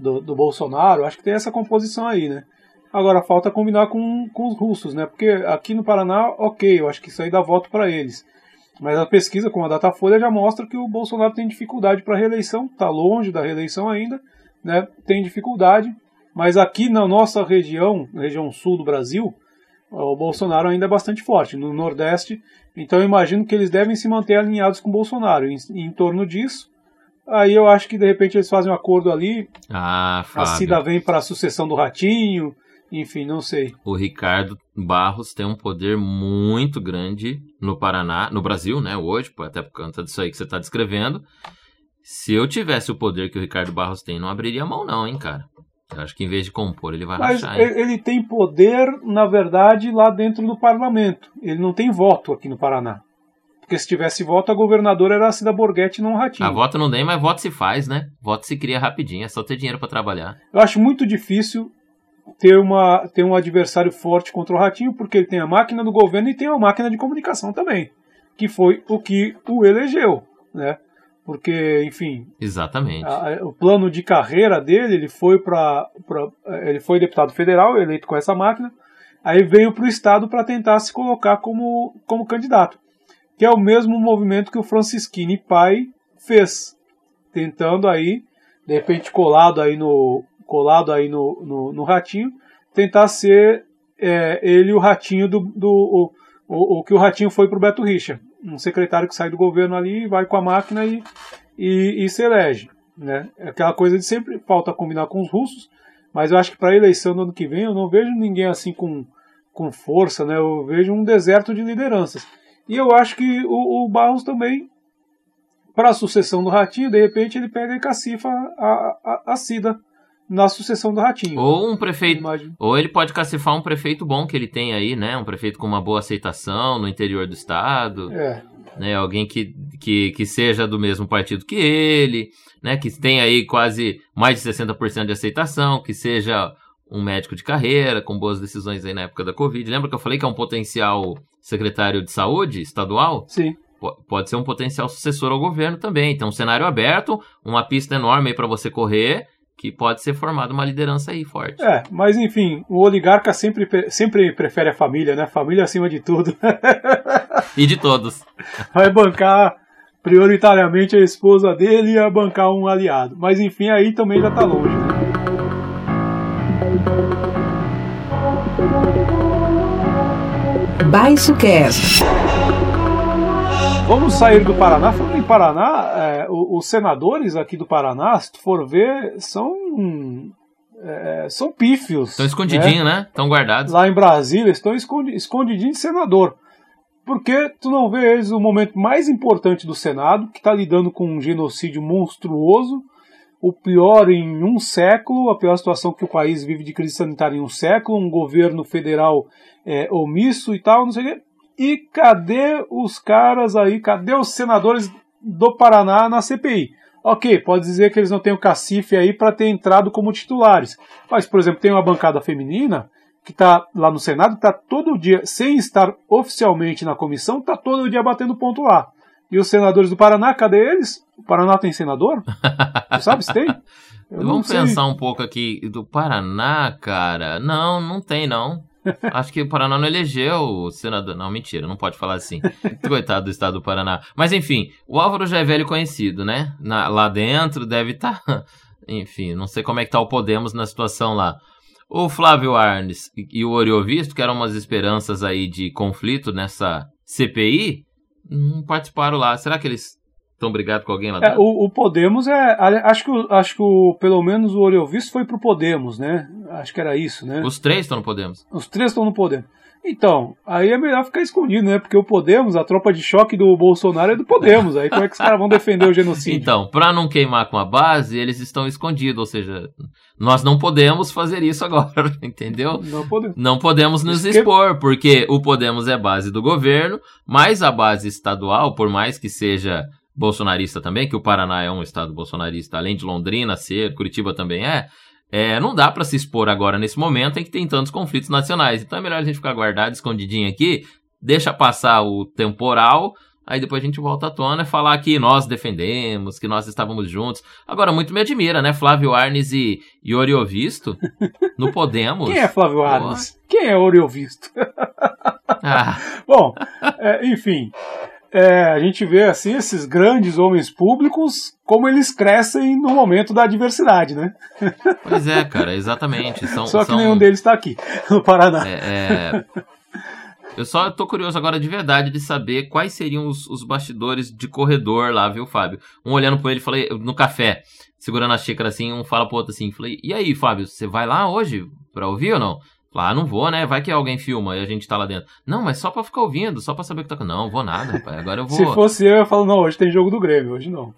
do, do Bolsonaro, acho que tem essa composição aí, né? Agora falta combinar com, com os russos, né? Porque aqui no Paraná, ok, eu acho que isso aí dá voto para eles. Mas a pesquisa com a Datafolha já mostra que o Bolsonaro tem dificuldade para reeleição, está longe da reeleição ainda, né? Tem dificuldade. Mas aqui na nossa região, região sul do Brasil, o Bolsonaro ainda é bastante forte. No Nordeste, então eu imagino que eles devem se manter alinhados com o Bolsonaro. Em, em torno disso, Aí eu acho que de repente eles fazem um acordo ali. Ah, Fábio. A Cida vem para a sucessão do Ratinho. Enfim, não sei. O Ricardo Barros tem um poder muito grande no Paraná, no Brasil, né, hoje, até por conta disso aí que você está descrevendo. Se eu tivesse o poder que o Ricardo Barros tem, não abriria a mão, não, hein, cara. Eu acho que em vez de compor, ele vai Mas rachar. hein? ele tem poder, na verdade, lá dentro do parlamento. Ele não tem voto aqui no Paraná. Porque se tivesse voto, a governadora era a Cida Borghetti, não o Ratinho. A voto não tem, mas voto se faz, né? Voto se cria rapidinho, é só ter dinheiro pra trabalhar. Eu acho muito difícil ter, uma, ter um adversário forte contra o Ratinho, porque ele tem a máquina do governo e tem a máquina de comunicação também, que foi o que o elegeu, né? Porque, enfim, Exatamente. a- o plano de carreira dele, ele foi para ele foi deputado federal, eleito com essa máquina, aí veio para o estado para tentar se colocar como, como candidato, que é o mesmo movimento que o Francisquini pai fez, tentando aí, de repente colado aí no colado aí no, no, no ratinho, tentar ser é, ele o ratinho do, do o, o, o que o ratinho foi pro Beto Richa, um secretário que sai do governo ali, vai com a máquina e, e, e se elege. Né? É aquela coisa de sempre falta combinar com os russos, mas eu acho que para a eleição do ano que vem eu não vejo ninguém assim com, com força, né? eu vejo um deserto de lideranças. E eu acho que o, o Barros também, para a sucessão do Ratinho, de repente ele pega e cacifa a, a, a Cida na sucessão do Ratinho. Ou um prefeito. Ou ele pode cacifar um prefeito bom que ele tem aí, né? Um prefeito com uma boa aceitação no interior do estado, É, né? Alguém que, que, que seja do mesmo partido que ele, né? Que tenha aí quase mais de 60% de aceitação, que seja um médico de carreira, com boas decisões aí na época da Covid. Lembra que eu falei que é um potencial secretário de saúde estadual? sim. Po- Pode ser um potencial sucessor ao governo também. Então, um cenário aberto, uma pista enorme aí para você correr, que pode ser formada uma liderança aí forte. É, mas enfim, o oligarca sempre, pre- sempre prefere a família, né? Família acima de tudo. E de todos. Vai bancar prioritariamente a esposa dele e a bancar um aliado. Mas enfim, aí também já tá longe. Né? Baixo Cast. Vamos sair do Paraná. Falando em Paraná, é, o- os senadores aqui do Paraná, se tu for ver, são. é, são pífios. Estão né? escondidinhos, né? Estão guardados. Lá em Brasília, estão escondi- escondidinhos de senador. Porque tu não vê eles o momento mais importante do Senado, que está lidando com um genocídio monstruoso, o pior em um século, a pior situação que o país vive de crise sanitária em um século, um governo federal é, omisso e tal, não sei o quê. E cadê os caras aí, cadê os senadores do Paraná na CPI? Ok, pode dizer que eles não têm o cacife aí para ter entrado como titulares. Mas, por exemplo, tem uma bancada feminina que está lá no Senado, está todo dia, sem estar oficialmente na comissão, está todo dia batendo ponto lá. E os senadores do Paraná, cadê eles? O Paraná tem senador? Tu sabe se tem? Eu Vamos pensar um pouco aqui do Paraná, cara. Não, não tem, não. Acho que o Paraná não elegeu o senador. Não, mentira, não pode falar assim. Coitado do estado do Paraná. Mas enfim, o Álvaro já é velho conhecido, né? Na- lá dentro deve estar. Enfim, não sei como é que tá o Podemos na situação lá. O Flávio Arnes e e o Oriovisto, que eram umas esperanças aí de conflito nessa CPI, não participaram lá. Será que eles estão brigados com alguém lá É, dentro? o, o Podemos é. Acho que, acho que o, pelo menos o Oriovisto foi pro Podemos, né? Acho que era isso, né? Os três estão no Podemos. Os três estão no Podemos. Então, aí é melhor ficar escondido, né? Porque o Podemos, a tropa de choque do Bolsonaro é do Podemos. Aí como é que os caras vão defender o genocídio? Então, para não queimar com a base, eles estão escondidos, ou seja, nós não podemos fazer isso agora, entendeu? Não podemos. Não podemos nos Esque- expor, porque o Podemos é base do governo, mas a base estadual, por mais que seja bolsonarista também, que o Paraná é um estado bolsonarista, além de Londrina ser, Curitiba também é, é, não dá para se expor agora nesse momento em que tem tantos conflitos nacionais. Então é melhor a gente ficar guardado, escondidinho aqui, deixa passar o temporal, aí depois a gente volta à tona e falar que nós defendemos, que nós estávamos juntos. Agora, muito me admira, né? Flávio Arnes e, e Oriovisto no Podemos. Quem é Flávio Arnes? Quem é Oriovisto? Ah, Bom, é, enfim. É, a gente vê assim esses grandes homens públicos como eles crescem no momento da adversidade, né? pois é, cara, exatamente. São, Só que são, nenhum deles está aqui no Paraná. é, é, Eu só tô curioso agora de verdade de saber quais seriam os, os bastidores de corredor lá, viu, Fábio? Um olhando pra ele, falei, no café, segurando a xícara assim, um fala pro outro assim, falei, e aí, Fábio, você vai lá hoje pra ouvir ou não? Lá, ah, não vou, né? Vai que alguém filma e a gente tá lá dentro. Não, mas só pra ficar ouvindo, só pra saber o que tá. Não, vou nada, rapaz. Agora eu vou. Se fosse eu, eu falo, não, hoje tem jogo do Grêmio, hoje não.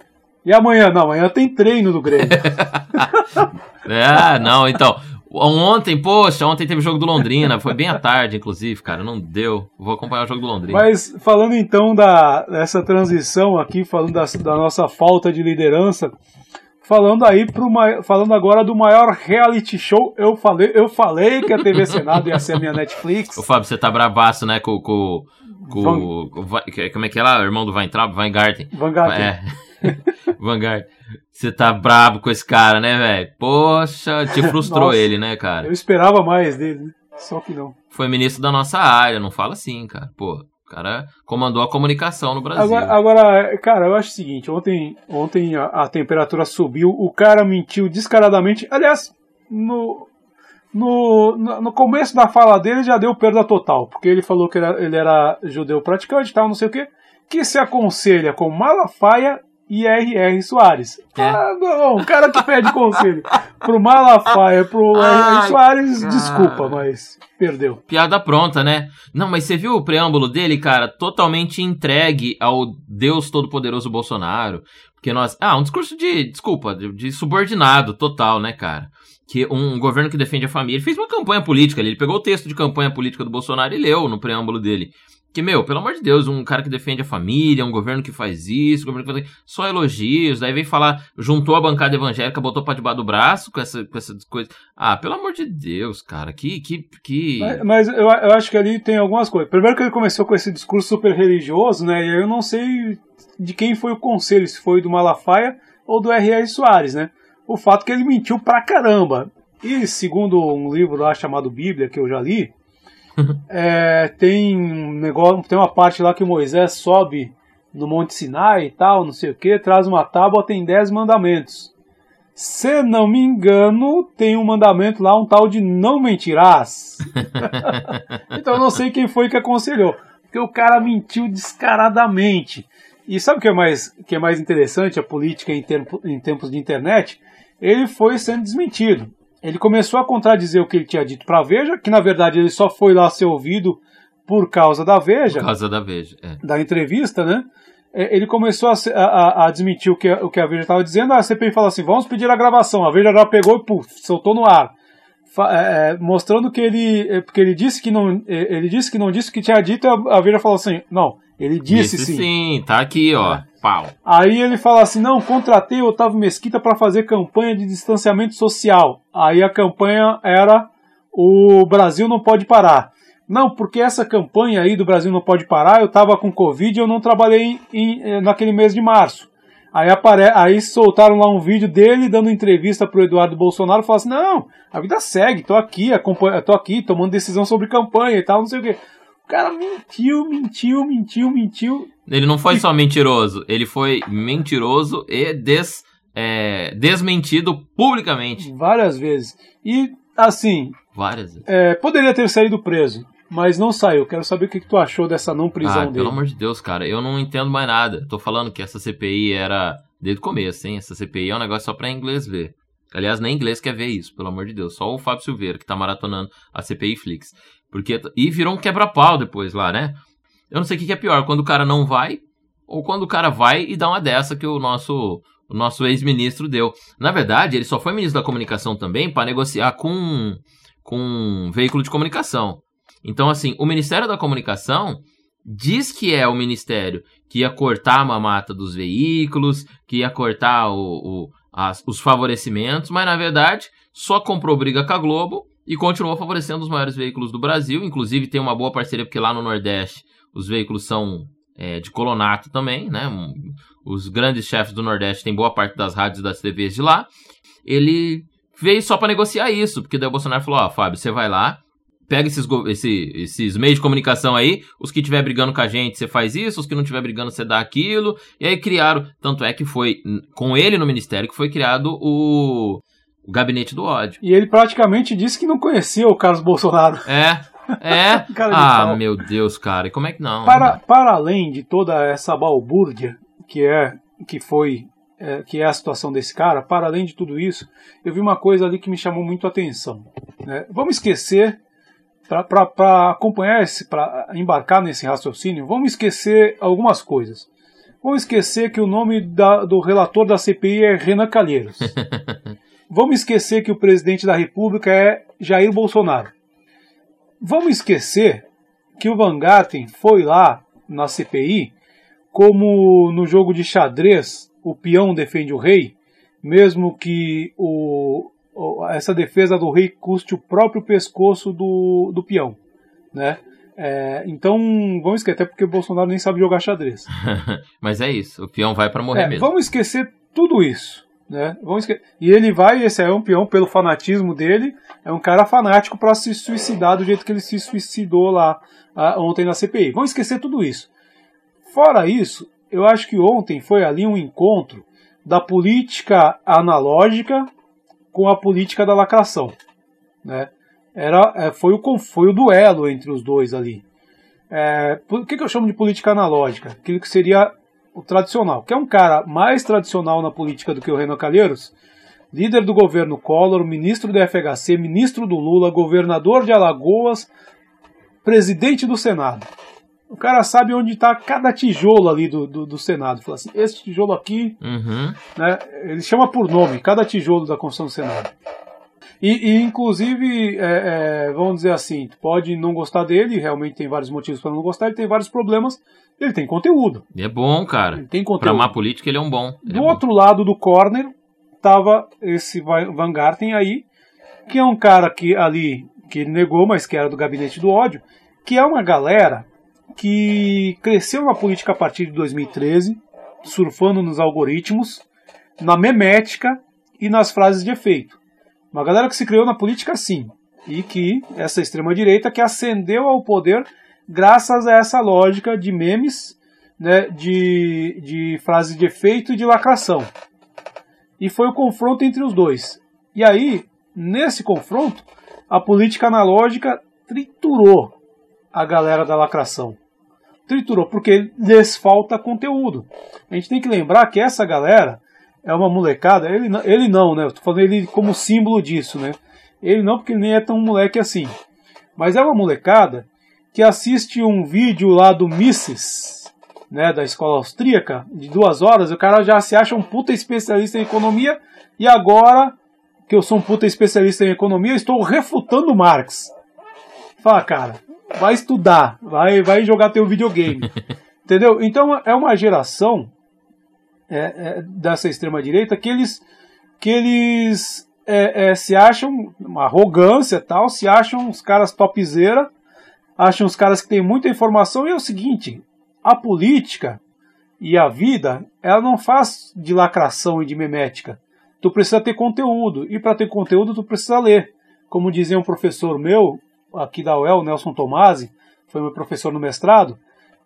E amanhã? Não, amanhã tem treino do Grêmio. é, não, então. Ontem, poxa, ontem teve jogo do Londrina, foi bem à tarde, inclusive, cara, não deu. Vou acompanhar o jogo do Londrina. Mas falando então da, dessa transição aqui, falando da, da nossa falta de liderança, falando aí pro, falando agora do maior reality show, eu falei, eu falei que a TV Senado ia ser a minha Netflix. Ô Fábio, você tá bravaço, né, com, com, com Van... como é que é lá, o irmão do Weintraub, Weingarten. Weingarten. É. Vanguard. Você tá brabo com esse cara, né, velho? Poxa, te frustrou Nossa, ele, né, cara? Eu esperava mais dele, né? Só que não. Foi ministro da nossa área, não fala assim, cara. Pô, cara comandou a comunicação no Brasil. Agora, agora cara, eu acho o seguinte: ontem, ontem a, a temperatura subiu, o cara mentiu descaradamente. Aliás, no, no, no começo da fala dele já deu perda total, porque ele falou que ele era, ele era judeu praticante, tal, não sei o quê, que se aconselha com Malafaia e R.R. Soares. É. Ah, não, o cara que pede conselho pro Malafaia, pro R.R. Soares, cara. desculpa, mas perdeu. Piada pronta, né? Não, mas você viu o preâmbulo dele, cara? Totalmente entregue ao Deus Todo-Poderoso Bolsonaro. Porque nós. Ah, um discurso de. Desculpa, de, de subordinado total, né, cara? que um governo que defende a família. Ele fez uma campanha política ali. Ele pegou o texto de campanha política do Bolsonaro e leu no preâmbulo dele. Que, meu, pelo amor de Deus, um cara que defende a família, um governo que faz isso, um governo que faz só elogios, daí vem falar, juntou a bancada evangélica, botou pra debaixo do braço com essa, com essa coisa. Ah, pelo amor de Deus, cara, que. que, que... Mas, mas eu, eu, acho que ali tem algumas coisas. Primeiro que ele começou com esse discurso super religioso, né? E eu não sei de quem foi o conselho, se foi do Malafaia ou do R.R. Soares, né? O fato que ele mentiu pra caramba. E segundo um livro lá chamado Bíblia, que eu já li, é, tem um negócio, tem uma parte lá que Moisés sobe no Monte Sinai e tal, não sei o que, traz uma tábua, tem dez mandamentos. Se não me engano, tem um mandamento lá, um tal de não mentirás. então eu não sei quem foi que aconselhou. Porque o cara mentiu descaradamente. E sabe o que é mais, que é mais interessante, a política em, tempo, em tempos de internet? Ele foi sendo desmentido ele começou a contradizer o que ele tinha dito para a Veja, que na verdade ele só foi lá ser ouvido por causa da Veja. Por causa da Veja, é. Da entrevista, né? É, ele começou a, a, a desmentir o que, o que a Veja estava dizendo. A CPI falou assim: vamos pedir a gravação. A Veja já pegou e puf, soltou no ar. É, é, mostrando que ele. É, porque ele disse que não. Ele disse que não disse o que tinha dito, a Veja falou assim: não, ele disse, disse sim. Sim, tá aqui, ó. É. Pau. Aí ele fala assim: não, contratei o Otávio Mesquita para fazer campanha de distanciamento social. Aí a campanha era o Brasil não pode parar. Não, porque essa campanha aí do Brasil não pode parar, eu tava com Covid e eu não trabalhei em, em, naquele mês de março. Aí, apare... aí soltaram lá um vídeo dele dando entrevista pro Eduardo Bolsonaro falou assim: não, a vida segue, tô aqui, acompanha... tô aqui tomando decisão sobre campanha e tal, não sei o quê. O cara mentiu, mentiu, mentiu, mentiu. Ele não foi só mentiroso, ele foi mentiroso e des, é, desmentido publicamente. Várias vezes. E, assim. Várias vezes. É, poderia ter saído preso mas não saiu. Quero saber o que, que tu achou dessa não prisão ah, dele. Pelo amor de Deus, cara, eu não entendo mais nada. Tô falando que essa CPI era desde o começo, hein? Essa CPI é um negócio só pra inglês ver. Aliás, nem inglês quer ver isso, pelo amor de Deus. Só o Fábio Silveira que tá maratonando a CPI Flix. Porque, e virou um quebra-pau depois lá, né? Eu não sei o que, que é pior, quando o cara não vai ou quando o cara vai e dá uma dessa que o nosso o nosso ex-ministro deu. Na verdade, ele só foi ministro da comunicação também para negociar com com um veículo de comunicação. Então, assim, o Ministério da Comunicação diz que é o ministério que ia cortar a mamata dos veículos, que ia cortar o, o as, os favorecimentos, mas na verdade só comprou briga com a Globo e continuou favorecendo os maiores veículos do Brasil. Inclusive tem uma boa parceria, porque lá no Nordeste os veículos são é, de colonato também, né? Os grandes chefes do Nordeste têm boa parte das rádios e das TVs de lá. Ele veio só para negociar isso, porque daí o Bolsonaro falou: Ó, oh, Fábio, você vai lá, pega esses, esse, esses meios de comunicação aí, os que estiver brigando com a gente, você faz isso, os que não estiver brigando, você dá aquilo. E aí criaram, tanto é que foi com ele no ministério que foi criado o, o gabinete do ódio. E ele praticamente disse que não conhecia o Carlos Bolsonaro. É. É. ah, meu Deus, cara. E como é que não? Para, para além de toda essa balbúrdia que é que foi é, que é a situação desse cara, para além de tudo isso, eu vi uma coisa ali que me chamou muito a atenção. Né? Vamos esquecer para acompanhar esse, para embarcar nesse raciocínio, vamos esquecer algumas coisas. Vamos esquecer que o nome da, do relator da CPI é Renan Calheiros. Vamos esquecer que o presidente da República é Jair Bolsonaro. Vamos esquecer que o Van Garten foi lá na CPI como no jogo de xadrez o peão defende o rei, mesmo que o, essa defesa do rei custe o próprio pescoço do, do peão, né? É, então, vamos esquecer, até porque o Bolsonaro nem sabe jogar xadrez. Mas é isso, o peão vai para morrer é, mesmo. Vamos esquecer tudo isso. Né? Vamos. E ele vai, esse é um peão pelo fanatismo dele, é um cara fanático para se suicidar do jeito que ele se suicidou lá ontem na CPI. Vamos esquecer tudo isso. Fora isso, eu acho que ontem foi ali um encontro da política analógica com a política da lacração. Né? Era, é, foi, o, foi o duelo entre os dois ali. É, o que, que eu chamo de política analógica? Aquilo que seria o tradicional. Que é um cara mais tradicional na política do que o Renan Calheiros, líder do governo Collor, ministro do FHC, ministro do Lula, governador de Alagoas, presidente do Senado. O cara sabe onde está cada tijolo ali do, do, do, Senado. Fala assim, esse tijolo aqui, uhum. né, ele chama por nome, cada tijolo da construção do Senado. E, e inclusive, é, é, vamos dizer assim, pode não gostar dele, realmente tem vários motivos para não gostar, ele tem vários problemas, ele tem conteúdo. É bom, cara. Ele tem conteúdo. Pra má política, ele é um bom. Ele do é outro bom. lado do corner, tava esse Van Garten aí, que é um cara que ali, que ele negou, mas que era do gabinete do ódio, que é uma galera que cresceu na política a partir de 2013, surfando nos algoritmos, na memética e nas frases de efeito. Uma galera que se criou na política sim, e que essa extrema-direita que ascendeu ao poder graças a essa lógica de memes, né, de, de frases de efeito e de lacração. E foi o confronto entre os dois. E aí, nesse confronto, a política analógica triturou a galera da lacração. Triturou, porque lhes falta conteúdo. A gente tem que lembrar que essa galera é uma molecada, ele, ele não, né? Eu tô falando ele como símbolo disso, né? Ele não, porque ele nem é tão moleque assim. Mas é uma molecada que assiste um vídeo lá do Mises, né, da escola austríaca, de duas horas, o cara já se acha um puta especialista em economia, e agora que eu sou um puta especialista em economia, estou refutando Marx. Fala, cara, vai estudar, vai, vai jogar teu videogame. Entendeu? Então é uma geração é, é, dessa extrema-direita que eles, que eles é, é, se acham uma arrogância tal, se acham os caras topzera, acham os caras que têm muita informação, e é o seguinte, a política e a vida, ela não faz de lacração e de memética. Tu precisa ter conteúdo, e para ter conteúdo tu precisa ler. Como dizia um professor meu, aqui da UEL, Nelson Tomasi, foi meu professor no mestrado,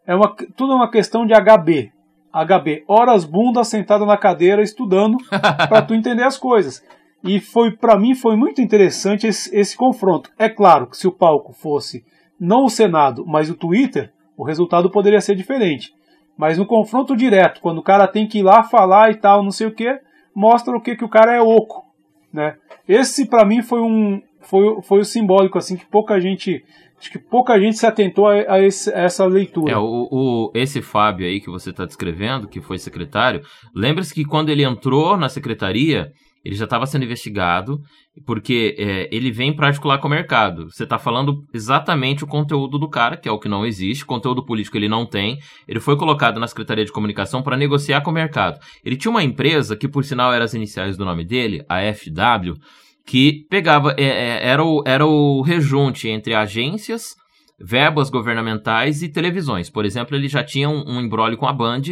é uma, tudo é uma questão de HB. HB, horas bunda sentada na cadeira estudando para tu entender as coisas. E foi para mim foi muito interessante esse, esse, confronto. É claro que se o palco fosse não o Senado, mas o Twitter, o resultado poderia ser diferente. Mas no confronto direto, quando o cara tem que ir lá falar e tal, não sei o que, mostra o que que o cara é oco, né? Esse para mim foi um foi, foi o simbólico assim que pouca gente Acho que pouca gente se atentou a, a, esse, a essa leitura. É, o, o, esse Fábio aí que você está descrevendo, que foi secretário, lembre-se que quando ele entrou na secretaria, ele já estava sendo investigado, porque é, ele vem para articular com o mercado. Você está falando exatamente o conteúdo do cara, que é o que não existe, conteúdo político ele não tem. Ele foi colocado na Secretaria de Comunicação para negociar com o mercado. Ele tinha uma empresa, que por sinal eram as iniciais do nome dele, a FW, que pegava, é, é, era, o, era o rejunte entre agências, verbas governamentais e televisões. Por exemplo, ele já tinha um, um embrólio com a Band,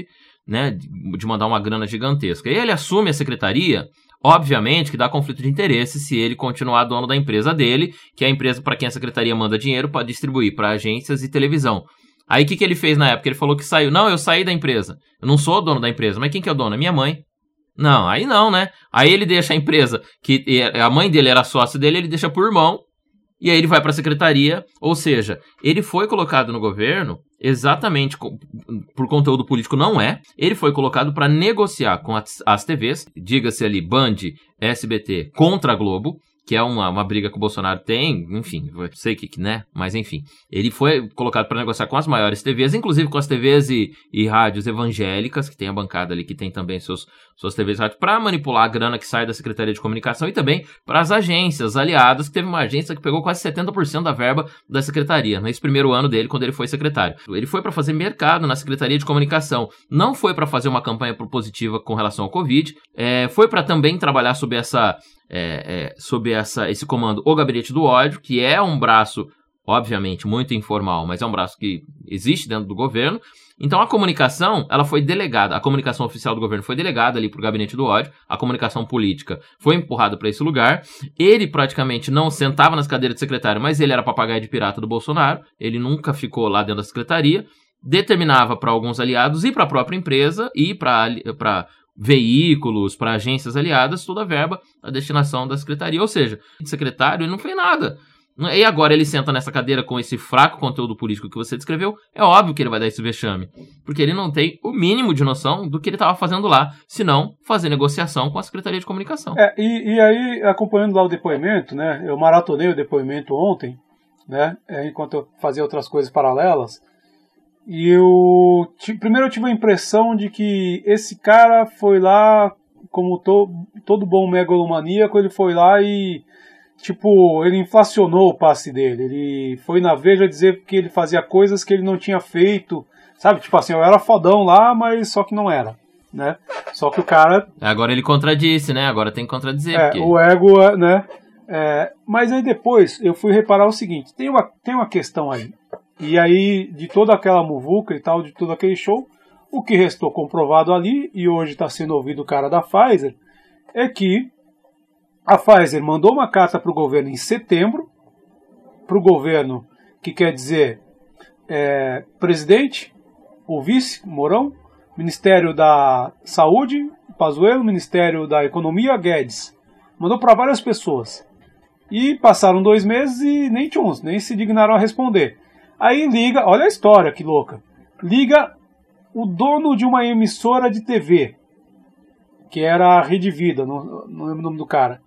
né, de, mandar uma grana gigantesca. E ele assume a secretaria, obviamente que dá conflito de interesse se ele continuar dono da empresa dele, que é a empresa para quem a secretaria manda dinheiro para distribuir para agências e televisão. Aí o que, que ele fez na época? Ele falou que saiu. Não, eu saí da empresa. Eu não sou dono da empresa. Mas quem que é o dono? É minha mãe. Não, aí não, né? Aí ele deixa a empresa, que a mãe dele era sócio dele, ele deixa por irmão, e aí ele vai para a secretaria, ou seja, ele foi colocado no governo exatamente por conteúdo político não é, ele foi colocado para negociar com as, as TVs, diga-se ali Band, SBT contra a Globo, que é uma, uma briga que o Bolsonaro tem, enfim, sei que, né? Mas enfim, ele foi colocado para negociar com as maiores TVs, inclusive com as TVs e, e rádios evangélicas, que tem a bancada ali que tem também seus, suas TVs e rádios, para manipular a grana que sai da Secretaria de Comunicação e também para as agências aliadas, que teve uma agência que pegou quase 70% da verba da Secretaria, nesse primeiro ano dele, quando ele foi secretário. Ele foi para fazer mercado na Secretaria de Comunicação, não foi para fazer uma campanha propositiva com relação ao Covid, é, foi para também trabalhar sob essa é, é, sob essa, esse comando o Gabinete do Ódio, que é um braço, obviamente, muito informal, mas é um braço que existe dentro do governo. Então a comunicação, ela foi delegada, a comunicação oficial do governo foi delegada ali para o Gabinete do Ódio, a comunicação política foi empurrada para esse lugar. Ele praticamente não sentava nas cadeiras de secretário, mas ele era papagaio de pirata do Bolsonaro, ele nunca ficou lá dentro da secretaria determinava para alguns aliados e para a própria empresa e para veículos, para agências aliadas, toda a verba a destinação da secretaria. Ou seja, o secretário não fez nada. E agora ele senta nessa cadeira com esse fraco conteúdo político que você descreveu, é óbvio que ele vai dar esse vexame. Porque ele não tem o mínimo de noção do que ele estava fazendo lá, senão fazer negociação com a Secretaria de Comunicação. É, e, e, aí, acompanhando lá o depoimento, né? Eu maratonei o depoimento ontem, né? É, enquanto eu fazia outras coisas paralelas. E eu. Primeiro eu tive a impressão de que esse cara foi lá, como to, todo bom megalomaníaco, ele foi lá e. Tipo, ele inflacionou o passe dele. Ele foi na Veja dizer que ele fazia coisas que ele não tinha feito. Sabe? Tipo assim, eu era fodão lá, mas só que não era. Né? Só que o cara. Agora ele contradisse, né? Agora tem que contradizer. É, porque... o ego, né? É, mas aí depois eu fui reparar o seguinte: tem uma, tem uma questão aí. E aí, de toda aquela muvuca e tal, de todo aquele show, o que restou comprovado ali, e hoje está sendo ouvido o cara da Pfizer, é que a Pfizer mandou uma carta para o governo em setembro, para o governo, que quer dizer é, presidente, o vice, Mourão, Ministério da Saúde, Pazuello, Ministério da Economia, Guedes. Mandou para várias pessoas. E passaram dois meses e nem tchuns, nem se dignaram a responder. Aí liga, olha a história que louca. Liga o dono de uma emissora de TV, que era a Rede Vida, não, não lembro o nome do cara.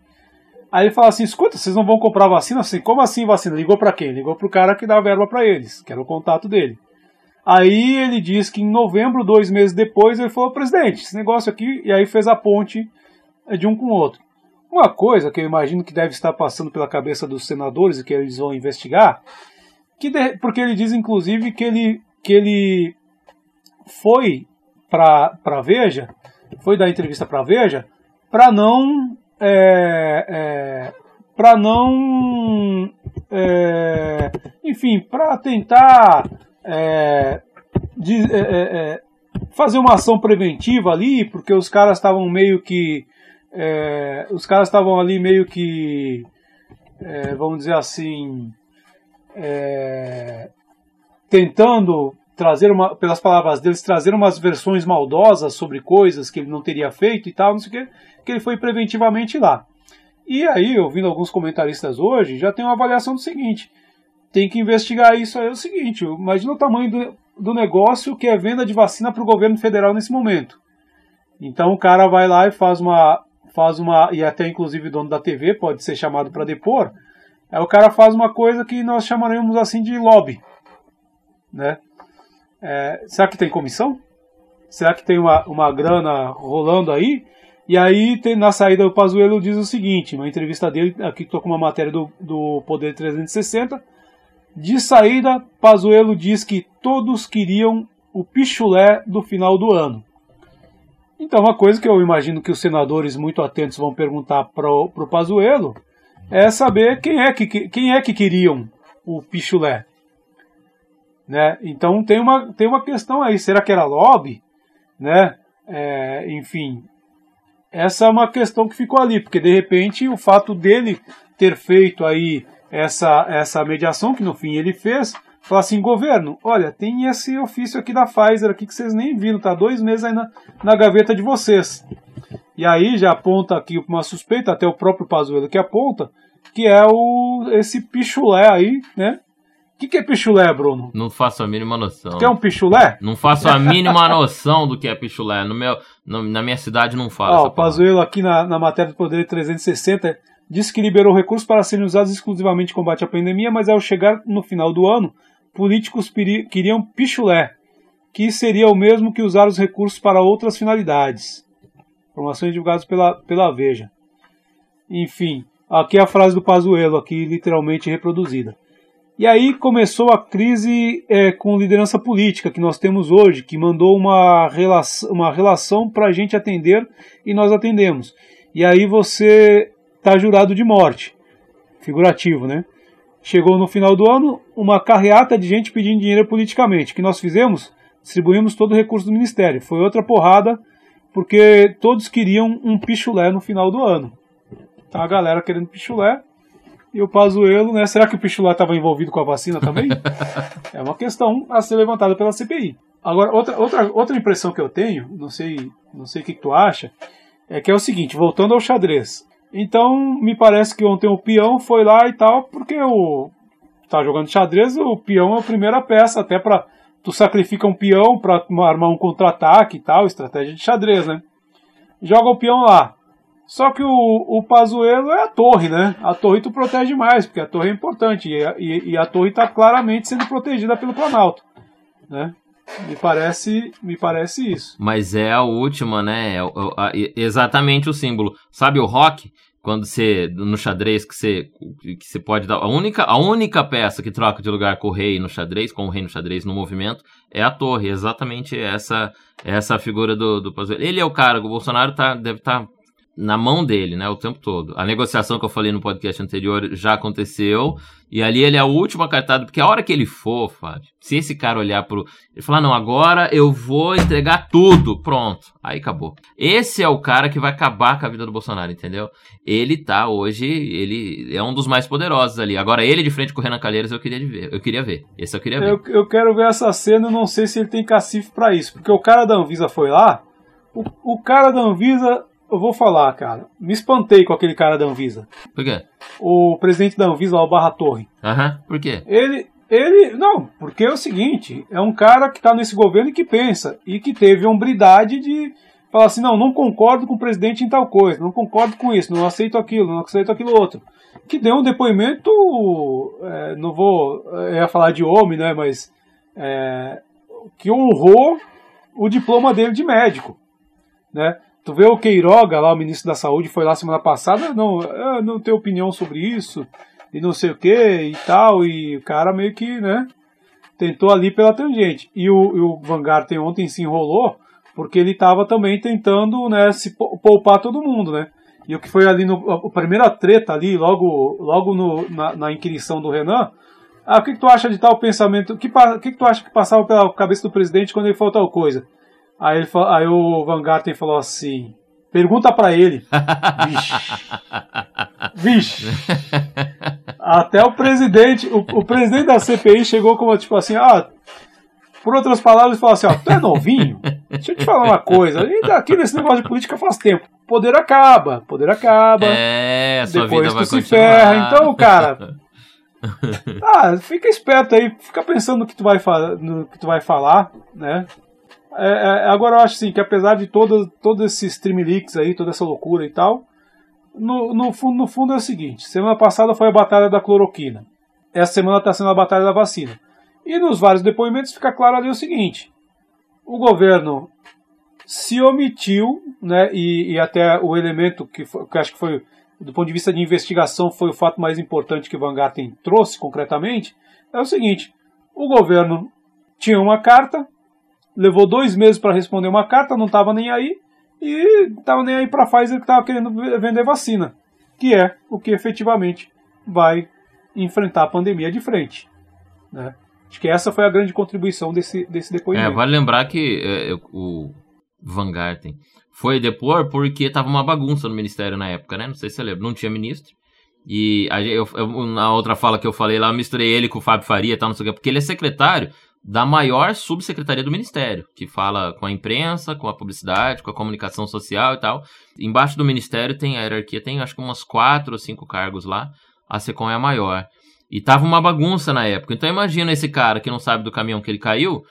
Aí ele fala assim: escuta, vocês não vão comprar vacina? Assim, como assim vacina? Ligou para quem? Ligou para o cara que dá verba para eles, que era o contato dele. Aí ele diz que em novembro, dois meses depois, ele falou: presidente, esse negócio aqui, e aí fez a ponte de um com o outro. Uma coisa que eu imagino que deve estar passando pela cabeça dos senadores e que eles vão investigar que de, porque ele diz, inclusive, que ele, que ele foi para a Veja, foi dar entrevista para Veja, para não. É, é, para não. É, enfim, para tentar é, de, é, é, fazer uma ação preventiva ali, porque os caras estavam meio que. os caras estavam ali meio que. vamos dizer assim é, tentando trazer uma, pelas palavras deles, trazer umas versões maldosas sobre coisas que ele não teria feito e tal, não sei o que, que ele foi preventivamente lá. E aí, ouvindo alguns comentaristas hoje, já tem uma avaliação do seguinte: tem que investigar isso aí. É o seguinte, imagina o tamanho do, do negócio que é venda de vacina para o governo federal nesse momento. Então o cara vai lá e faz uma, faz uma, e até inclusive o dono da TV pode ser chamado para depor, Aí o cara faz uma coisa que nós chamaremos assim de lobby. Né? É, será que tem comissão? Será que tem uma, uma grana rolando aí? E aí, tem, na saída, o Pazuello diz o seguinte, uma entrevista dele, aqui estou com uma matéria do, do Poder 360, de saída, Pazuello diz que todos queriam o pichulé do final do ano. Então, uma coisa que eu imagino que os senadores muito atentos vão perguntar para o Pazuello é saber quem é que, quem é que queriam o pichulé. Né? Então tem uma, tem uma questão aí, será que era lobby? Né? É, enfim, essa é uma questão que ficou ali, porque de repente o fato dele ter feito aí essa, essa mediação, que no fim ele fez, falar assim, governo, olha, tem esse ofício aqui da Pfizer aqui que vocês nem viram, tá dois meses aí na, na gaveta de vocês. E aí já aponta aqui uma suspeita, até o próprio Pazuello que aponta, que é o esse pichulé aí, né? O que, que é pichulé, Bruno? Não faço a mínima noção. Que é um pichulé? Não faço a mínima noção do que é pichulé. No meu, no, na minha cidade não fala. Ó, o Pazuello aqui na, na matéria do Poder 360 disse que liberou recursos para serem usados exclusivamente em combate à pandemia, mas ao chegar no final do ano, políticos queriam pichulé, que seria o mesmo que usar os recursos para outras finalidades. Informações divulgadas pela, pela Veja. Enfim, aqui é a frase do Pazuello, aqui literalmente reproduzida. E aí começou a crise é, com liderança política que nós temos hoje, que mandou uma relação, uma relação para a gente atender e nós atendemos. E aí você está jurado de morte. Figurativo, né? Chegou no final do ano uma carreata de gente pedindo dinheiro politicamente. O que nós fizemos? Distribuímos todo o recurso do Ministério. Foi outra porrada, porque todos queriam um pichulé no final do ano. Tá a galera querendo pichulé. E o Pazuello, né? Será que o pichulé estava envolvido com a vacina também? é uma questão a ser levantada pela CPI. Agora, outra, outra, outra impressão que eu tenho, não sei, não sei o que, tu acha, é que é o seguinte, voltando ao xadrez. Então, me parece que ontem o peão foi lá e tal, porque o tá jogando xadrez, o peão é a primeira peça, até para tu sacrifica um peão para armar um contra-ataque e tal, estratégia de xadrez, né? Joga o peão lá. Só que o, o Pazuello é a torre, né? A torre tu protege mais, porque a torre é importante e, e, e a torre está claramente sendo protegida pelo Planalto, né? Me parece, me parece isso. Mas é a última, né? É, é, exatamente o símbolo. Sabe o rock? Quando você no xadrez que você que você pode dar a única a única peça que troca de lugar com o rei no xadrez, com o rei no xadrez no movimento é a torre, exatamente essa essa figura do do Ele é o cara, o Bolsonaro tá deve estar tá na mão dele, né, o tempo todo. A negociação que eu falei no podcast anterior já aconteceu, e ali ele é a última cartada, porque a hora que ele for, Fábio, se esse cara olhar pro. Ele falar, não, agora eu vou entregar tudo, pronto. Aí acabou. Esse é o cara que vai acabar com a vida do Bolsonaro, entendeu? Ele tá hoje, ele é um dos mais poderosos ali. Agora, ele de frente com o Renan Calheiros, eu queria ver. Eu queria ver. Esse eu queria ver. Eu, eu quero ver essa cena, eu não sei se ele tem cacife para isso, porque o cara da Anvisa foi lá. O, o cara da Anvisa eu vou falar, cara. Me espantei com aquele cara da Anvisa. Por quê? O presidente da Anvisa, o Barra Torre. Aham, por quê? Ele, ele. Não, porque é o seguinte: é um cara que tá nesse governo e que pensa. E que teve a hombridade de falar assim: não, não concordo com o presidente em tal coisa, não concordo com isso, não aceito aquilo, não aceito aquilo outro. Que deu um depoimento. É, não vou. É, ia falar de homem, né? Mas. É, que honrou o diploma dele de médico. Né? Tu vê o Queiroga lá, o ministro da Saúde, foi lá semana passada, não, eu não tenho opinião sobre isso, e não sei o que e tal, e o cara meio que, né, tentou ali pela tangente. E o, e o Van Garten ontem se enrolou, porque ele estava também tentando, né, se poupar todo mundo, né. E o que foi ali no a primeira treta ali, logo, logo no, na, na inquirição do Renan, ah, o que, que, tu acha de tal pensamento? O que, que, que tu acha que passava pela cabeça do presidente quando ele falou tal coisa? Aí, ele, aí o Van Garten falou assim: pergunta para ele. Vixe. Vixe. Até o presidente, o, o, presidente da CPI chegou como tipo assim: ah, por outras palavras, falou assim: ó, tu é novinho? Deixa eu te falar uma coisa. E aqui nesse negócio de política faz tempo. Poder acaba, poder acaba. É, depois vida tu se ferra. Então, cara. ah, fica esperto aí, fica pensando no que tu vai, no que tu vai falar, né? É, é, agora eu acho assim, que apesar de todo, todo esse stream leaks aí, toda essa loucura e tal, no, no, fundo, no fundo é o seguinte: semana passada foi a batalha da cloroquina. Essa semana está sendo a batalha da vacina. E nos vários depoimentos fica claro ali o seguinte: o governo se omitiu, né, e, e até o elemento que, foi, que acho que foi, do ponto de vista de investigação, foi o fato mais importante que Van Garten trouxe concretamente, é o seguinte: o governo tinha uma carta, levou dois meses para responder uma carta, não estava nem aí, e estava nem aí para a Pfizer que estava querendo vender vacina, que é o que efetivamente vai enfrentar a pandemia de frente. Né? Acho que essa foi a grande contribuição desse, desse depoimento. É, vale lembrar que é, o Van Garten foi depor porque estava uma bagunça no ministério na época, né? Não sei se você lembra, não tinha ministro. E a, eu, na outra fala que eu falei lá, eu misturei ele com o Fábio Faria e tal, não sei o que, porque ele é secretário da maior subsecretaria do Ministério, que fala com a imprensa, com a publicidade, com a comunicação social e tal. Embaixo do Ministério tem a hierarquia, tem acho que umas quatro ou cinco cargos lá. A SECOM é a maior. E tava uma bagunça na época. Então imagina esse cara que não sabe do caminhão que ele caiu,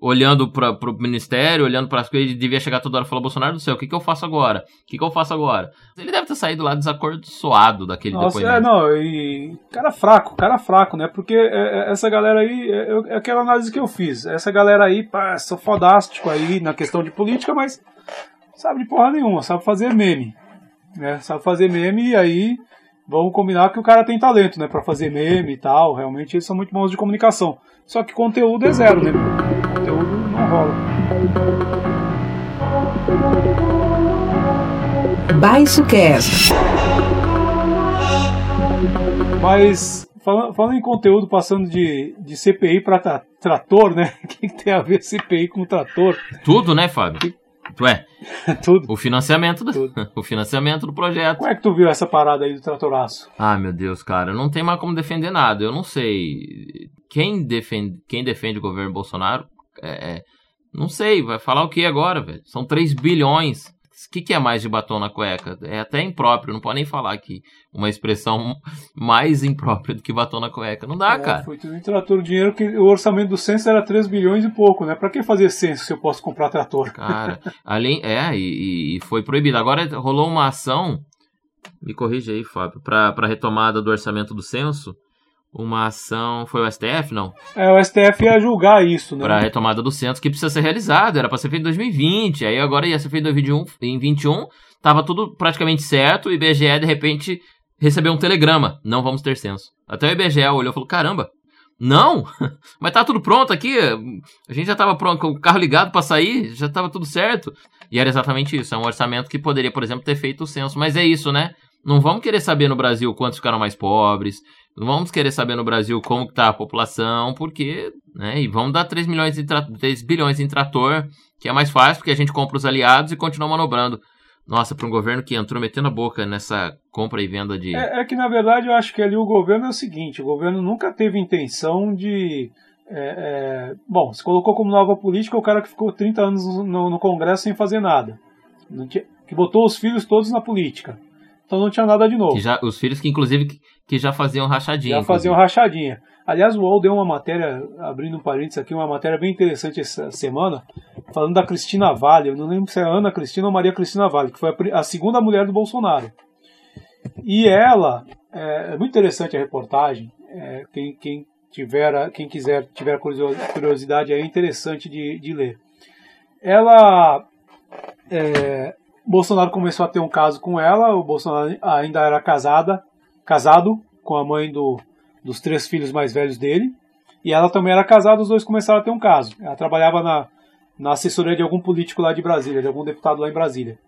olhando para o ministério, olhando para as coisas, ele devia chegar toda hora e falar: Bolsonaro do céu, o que, que eu faço agora? O que, que eu faço agora? Ele deve ter saído lá desacordoado daquele Nossa, depoimento. É, não, e cara fraco, cara fraco, né? Porque é, é, essa galera aí, é, é, aquela análise que eu fiz. Essa galera aí, pá, sou fodástico aí na questão de política, mas sabe de porra nenhuma, sabe fazer meme. Né? Sabe fazer meme e aí vamos combinar que o cara tem talento, né? Pra fazer meme e tal. Realmente eles são muito bons de comunicação. Só que conteúdo é zero, né? Rola. Baixo Cast. Mas falando, falando em conteúdo, passando de, de CPI para tra trator, né? O que, que, tem a ver CPI com trator? Tudo, né, Fábio? Ué, Tudo. o financiamento do, Tudo. o financiamento do projeto. Como é que tu viu essa parada aí do tratoraço? Ah, meu Deus, cara, não tem mais como defender nada. Eu não sei. Quem defende, quem defende o governo Bolsonaro, é, é, não sei, vai falar o que agora, velho? São 3 bilhões. O que, que, é mais de batom na cueca? É até impróprio, não pode nem falar aqui uma expressão mais imprópria do que batom na cueca. Não dá, é, cara. Foi tudo em trator. O dinheiro que o orçamento do censo era 3 bilhões e pouco, né? Pra que fazer censo se eu posso comprar trator? Cara, além. É, e, e foi proibido. Agora rolou uma ação. Me corrija aí, Fábio, pra, pra retomada do orçamento do censo. Uma ação. Foi o STF, não? É, o STF ia julgar isso, né? Pra retomada do censo, que precisa ser realizado. Era pra ser feito em 2020. Aí agora ia ser feito em 2021. Em 21, tava tudo praticamente certo. O IBGE, de repente, recebeu um telegrama. Não vamos ter censo. Até o IBGE olhou e falou: caramba. Não? Mas tá tudo pronto aqui. A gente já tava pronto com o carro ligado para sair, já tava tudo certo. E era exatamente isso. É um orçamento que poderia, por exemplo, ter feito o censo. Mas é isso, né? Não vamos querer saber no Brasil quantos ficaram mais pobres. Não vamos querer saber no Brasil como está a população, porque, né, e vamos dar 3, milhões em 3 bilhões em trator, que é mais fácil, porque a gente compra os aliados e continua manobrando. Nossa, para um governo que entrou metendo a boca nessa compra e venda de. É, é, que, na verdade, eu acho que ali o governo é o seguinte: o governo nunca teve intenção de. É, é, bom, se colocou como nova política o cara que ficou 30 anos no, no Congresso sem fazer nada. Tinha, que botou os filhos todos na política. Então não tinha nada de novo. Já, os filhos que, inclusive, que já faziam rachadinha. Já faziam rachadinha. Aliás, o UOL deu uma matéria, abrindo um parênteses aqui, uma matéria bem interessante essa semana, falando da Cristina Vale. Eu não lembro se é Ana Cristina ou Maria Cristina Vale, que foi a, segunda mulher do Bolsonaro. E ela, é, é muito interessante a reportagem. É, quem, quem, tiver, quem quiser tiver curiosidade, é interessante de, de ler. Ela. É, Bolsonaro começou a ter um caso com ela. O Bolsonaro ainda era casada, casado com a mãe do, dos três filhos mais velhos dele. E ela também era casada, os dois começaram a ter um caso. Ela trabalhava na, na assessoria de algum político lá de Brasília, de algum deputado lá em Brasília.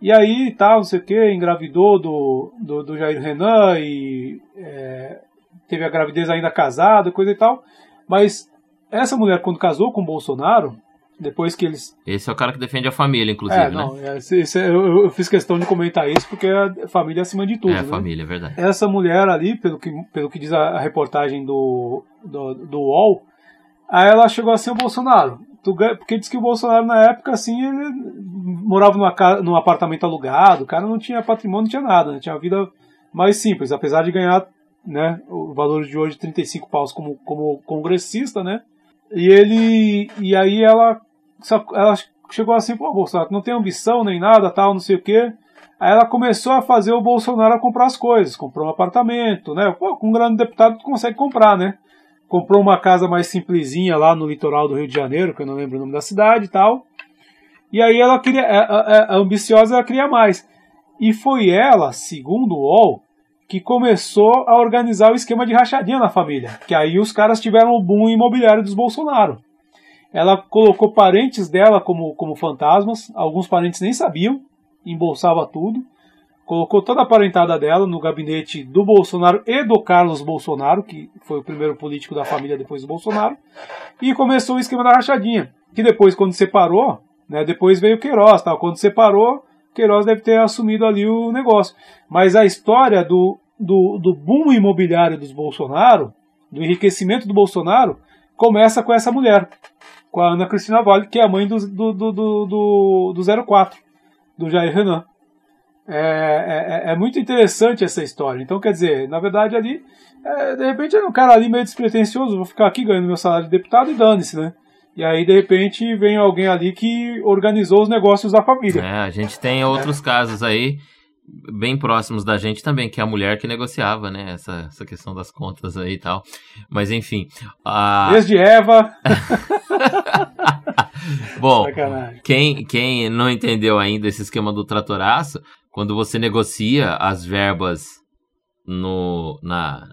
E aí, tal, não sei o que, engravidou do, do, do, Jair Renan e é, teve a gravidez ainda casada, coisa e tal. Mas essa mulher, quando casou com o Bolsonaro, depois que eles. Esse é o cara que defende a família, inclusive, é, não, né? Esse, esse, eu, eu, fiz questão de comentar isso porque é família acima de tudo. É, né? família, é verdade. Essa mulher ali, pelo que, pelo que diz a, a reportagem do, do, do UOL, aí ela chegou assim ao Bolsonaro. Tu, porque diz que o Bolsonaro, na época, assim, ele morava numa, num apartamento alugado, o cara não tinha patrimônio, não tinha nada, né? tinha uma vida mais simples, apesar de ganhar né, o valor de hoje 35 paus como, como congressista, né? E ele. E aí ela só, ela chegou assim, pô, Bolsonaro, não tem ambição nem nada, tal, não sei o quê. Aí ela começou a fazer o Bolsonaro comprar as coisas. Comprou um apartamento, né? Pô, com um grande deputado tu consegue comprar, né? Comprou uma casa mais simplesinha lá no litoral do Rio de Janeiro, que eu não lembro o nome da cidade e tal. E aí ela queria, a, a, a ambiciosa ela queria mais. E foi ela, segundo o UOL, que começou a organizar o esquema de rachadinha na família. Que aí os caras tiveram o boom imobiliário dos Bolsonaro. Ela colocou parentes dela como, como fantasmas, alguns parentes nem sabiam, embolsava tudo. Colocou toda a parentada dela no gabinete do Bolsonaro e do Carlos Bolsonaro, que foi o primeiro político da família depois do Bolsonaro, e começou o esquema da rachadinha. Que depois, quando separou, né, depois veio o Queiroz. Tá? Quando separou, Queiroz deve ter assumido ali o negócio. Mas a história do, do, do boom imobiliário dos Bolsonaro, do enriquecimento do Bolsonaro, começa com essa mulher, com a Ana Cristina Vale, que é a mãe do, do, do, do, do 04, do Jair Renan. É, é, é, muito interessante essa história. Então, quer dizer, na verdade, ali, é, de repente, é um cara ali meio despretensioso, vou ficar aqui ganhando meu salário de deputado e dane-se, né? E aí, de repente, vem alguém ali que organizou os negócios da família. É, a gente tem outros é. casos aí, bem próximos da gente também, que é a mulher que negociava, né? Essa, essa questão das contas aí e tal. Mas enfim. A... Desde Eva. Bom, quem, quem não entendeu ainda esse esquema do tratoraço, quando você negocia as verbas no, na,